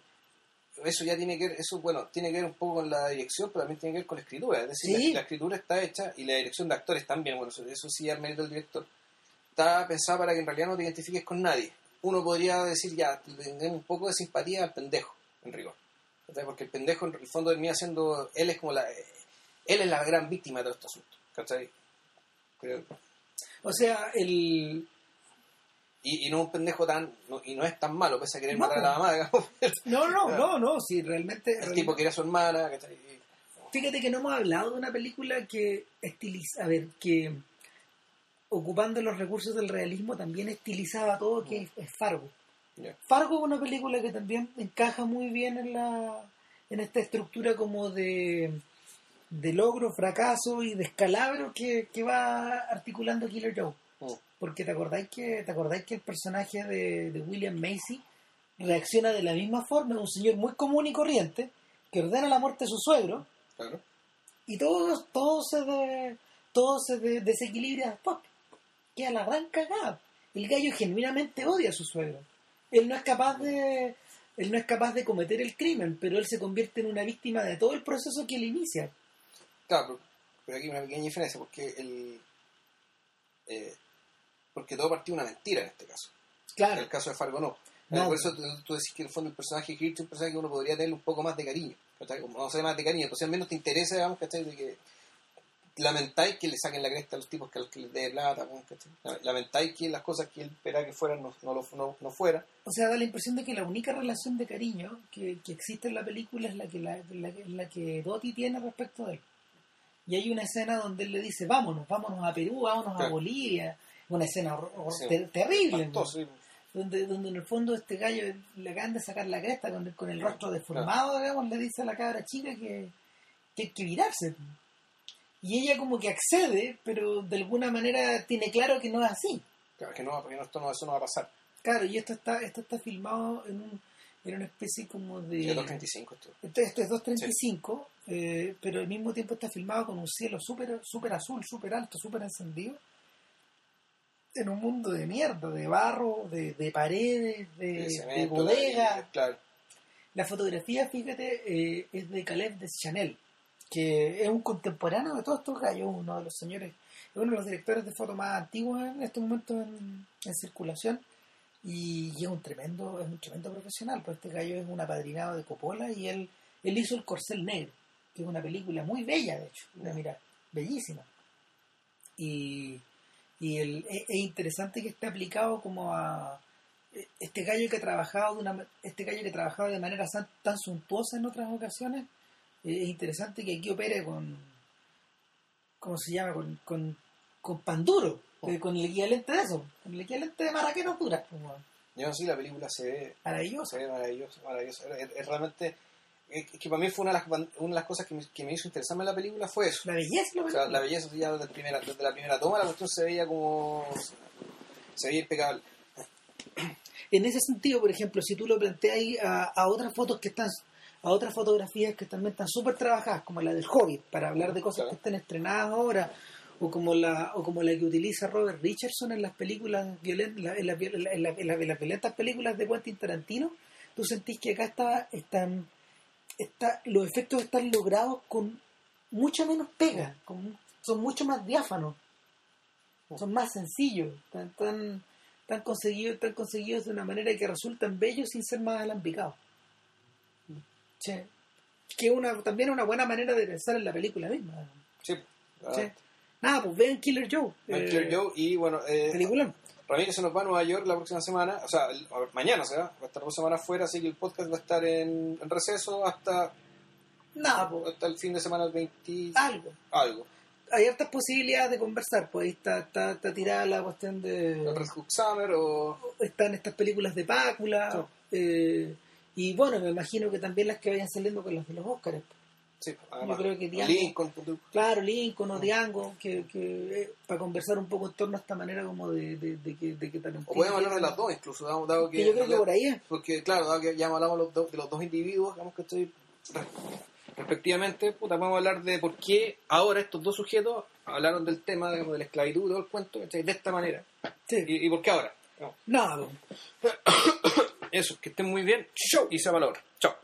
eso ya tiene que ver, eso bueno, tiene que ver un poco con la dirección, pero también tiene que ver con la escritura. Es decir, Sí. la, la escritura está hecha y la dirección de actores también, bueno, eso, eso sí es mérito del director. Está pensada para que en realidad no te identifiques con nadie. Uno podría decir, ya, tendremos un poco de simpatía al pendejo, en rigor. ¿Cachai? Porque el pendejo en el fondo termina siendo, él es como la, él es la gran víctima de todo este asunto. ¿Cachai? Creo. O sea, el, Y, y no un pendejo tan, no- y no es tan malo, pese a querer No. matar a la mamá, digamos. no, no, no, no, si realmente, El tipo quería a su hermana, ¿cachai? Fíjate que no hemos hablado de una película que estiliza, a ver, que ocupando los recursos del realismo también estilizaba todo, que es, es Fargo. Fargo es una película que también encaja muy bien en la en esta estructura como de, de logro, fracaso y descalabro que, que va articulando Killer Joe. Mm. Porque te acordáis que, te acordáis que el personaje de, de William Macy reacciona de la misma forma, es un señor muy común y corriente, que ordena la muerte de su suegro, Claro. y todo, todo se de, todo se de- desequilibra después. Queda la gran cagada. El gallo genuinamente odia a su suegro. Él no es capaz de él no es capaz de cometer el crimen, pero él se convierte en una víctima de todo el proceso que él inicia. Claro, pero, aquí hay una pequeña diferencia, porque el. eh, porque todo partió de una mentira en este caso. En Claro, el caso de Fargo no. No. Por eso tú, tú decís que en el fondo el personaje de es un personaje que uno podría tener un poco más de cariño. no sé, más de cariño. Entonces al menos te interesa, digamos, ¿cachai? De que lamentáis que le saquen la cresta a los tipos que, que les dé plata. Lamentáis que las cosas que él esperaba que fueran no, no, no, no fueran. o sea, da la impresión de que la única relación de cariño que, que existe en la película es la que, la, la, que- la que Dottie tiene respecto a él. Y hay una escena donde él le dice, vámonos, vámonos a Perú, vámonos a Claro. Bolivia. Una escena Sí. ter- terrible. donde, donde en el fondo este gallo le acaban de sacar la cresta con el, con el rostro deformado, digamos, le dice a la cabra chica que, que hay que virarse. Y ella como que accede, pero de alguna manera tiene claro que no es así. Claro, que no, porque no, esto no, eso no va a pasar. Claro, y esto está, esto está filmado en, un, en una especie como de... Sí, 235 esto. Esto, esto es 2.35, eh, pero al mismo tiempo está filmado con un cielo súper super azul, súper alto, súper encendido. En un mundo de mierda, de barro, de, de paredes, de, De bodega. la- Claro. La fotografía, fíjate, eh, es de Caleb de Chanel, que es un contemporáneo de todos estos gallos, uno de los señores, es uno de los directores de foto más antiguos en estos momentos en, circulación. Y, es un tremendo, es un tremendo profesional, pues este gallo es un apadrinado de Coppola y él, él hizo El Corcel Negro, que es una película muy bella, de hecho, de mirar, bellísima. Y, y el- es, es interesante que esté aplicado como a este gallo que ha trabajado de una este gallo que ha trabajado de manera tan, suntuosa en otras ocasiones es interesante que aquí opere con ¿cómo se llama? con, con, con pan duro eh, con el equivalente de eso con el equivalente de pues, weón. Yo sí, la película se ve, maravilloso se ve maravillosa. maravillosa. Es, es realmente. Es que para mí fue una de las, una de las cosas que me, que me hizo interesarme en la película fue eso. la belleza lo O sea, la belleza ya desde, primera, desde la primera toma, la cuestión se veía como. Se veía impecable. en ese sentido por ejemplo si tú lo planteas ahí a, a otras fotos que están a otras fotografías que también están súper trabajadas como la del Hobbit para hablar de cosas Claro. que están estrenadas ahora o como la o como la que utiliza Robert Richardson en las películas violentas en, la- en la- en la- en las violentas películas de Quentin Tarantino tú sentís que acá está están está, los efectos están logrados con mucha menos pega con- son mucho más diáfanos son más sencillos están, están, están conseguidos están conseguidos de una manera que resultan bellos sin ser más alambicados Sí. que es una también una buena manera de pensar en la película misma Sí. Sí. Nada, pues vean Killer Joe. Eh, Joe y bueno, eh, Película. Ramírez se nos va a Nueva York la próxima semana, o sea, el- mañana se va, va a estar dos semanas fuera, así que el podcast va a estar en, en receso hasta, Nada, pues hasta el fin de semana del 20 algo. algo. Hay hartas posibilidades de conversar, pues ahí está, está, está tirada la cuestión El de... Red Hook Summer o... Están estas películas de Pácula. Eh, y bueno, me imagino que también las que vayan saliendo con las de los Oscars. Sí, además, creo que Diango- Lincoln, punto- Claro, Lincoln o Diango, que, que eh, para conversar un poco en torno a esta manera como de, de, de que, de que Tarantino o podemos hablar de las dos incluso, dado, dado que... Que yo creo que por ahí es. Porque claro, dado que ya hablamos los de los dos individuos, digamos que estoy... Respectivamente, puta, vamos a hablar de por qué ahora estos dos sujetos hablaron del tema digamos, de la esclavitud todo el cuento de esta manera. Sí. ¿Y, y por qué ahora? No. Nada, pues. Eso, que estén muy bien. Show y se valor. Chao.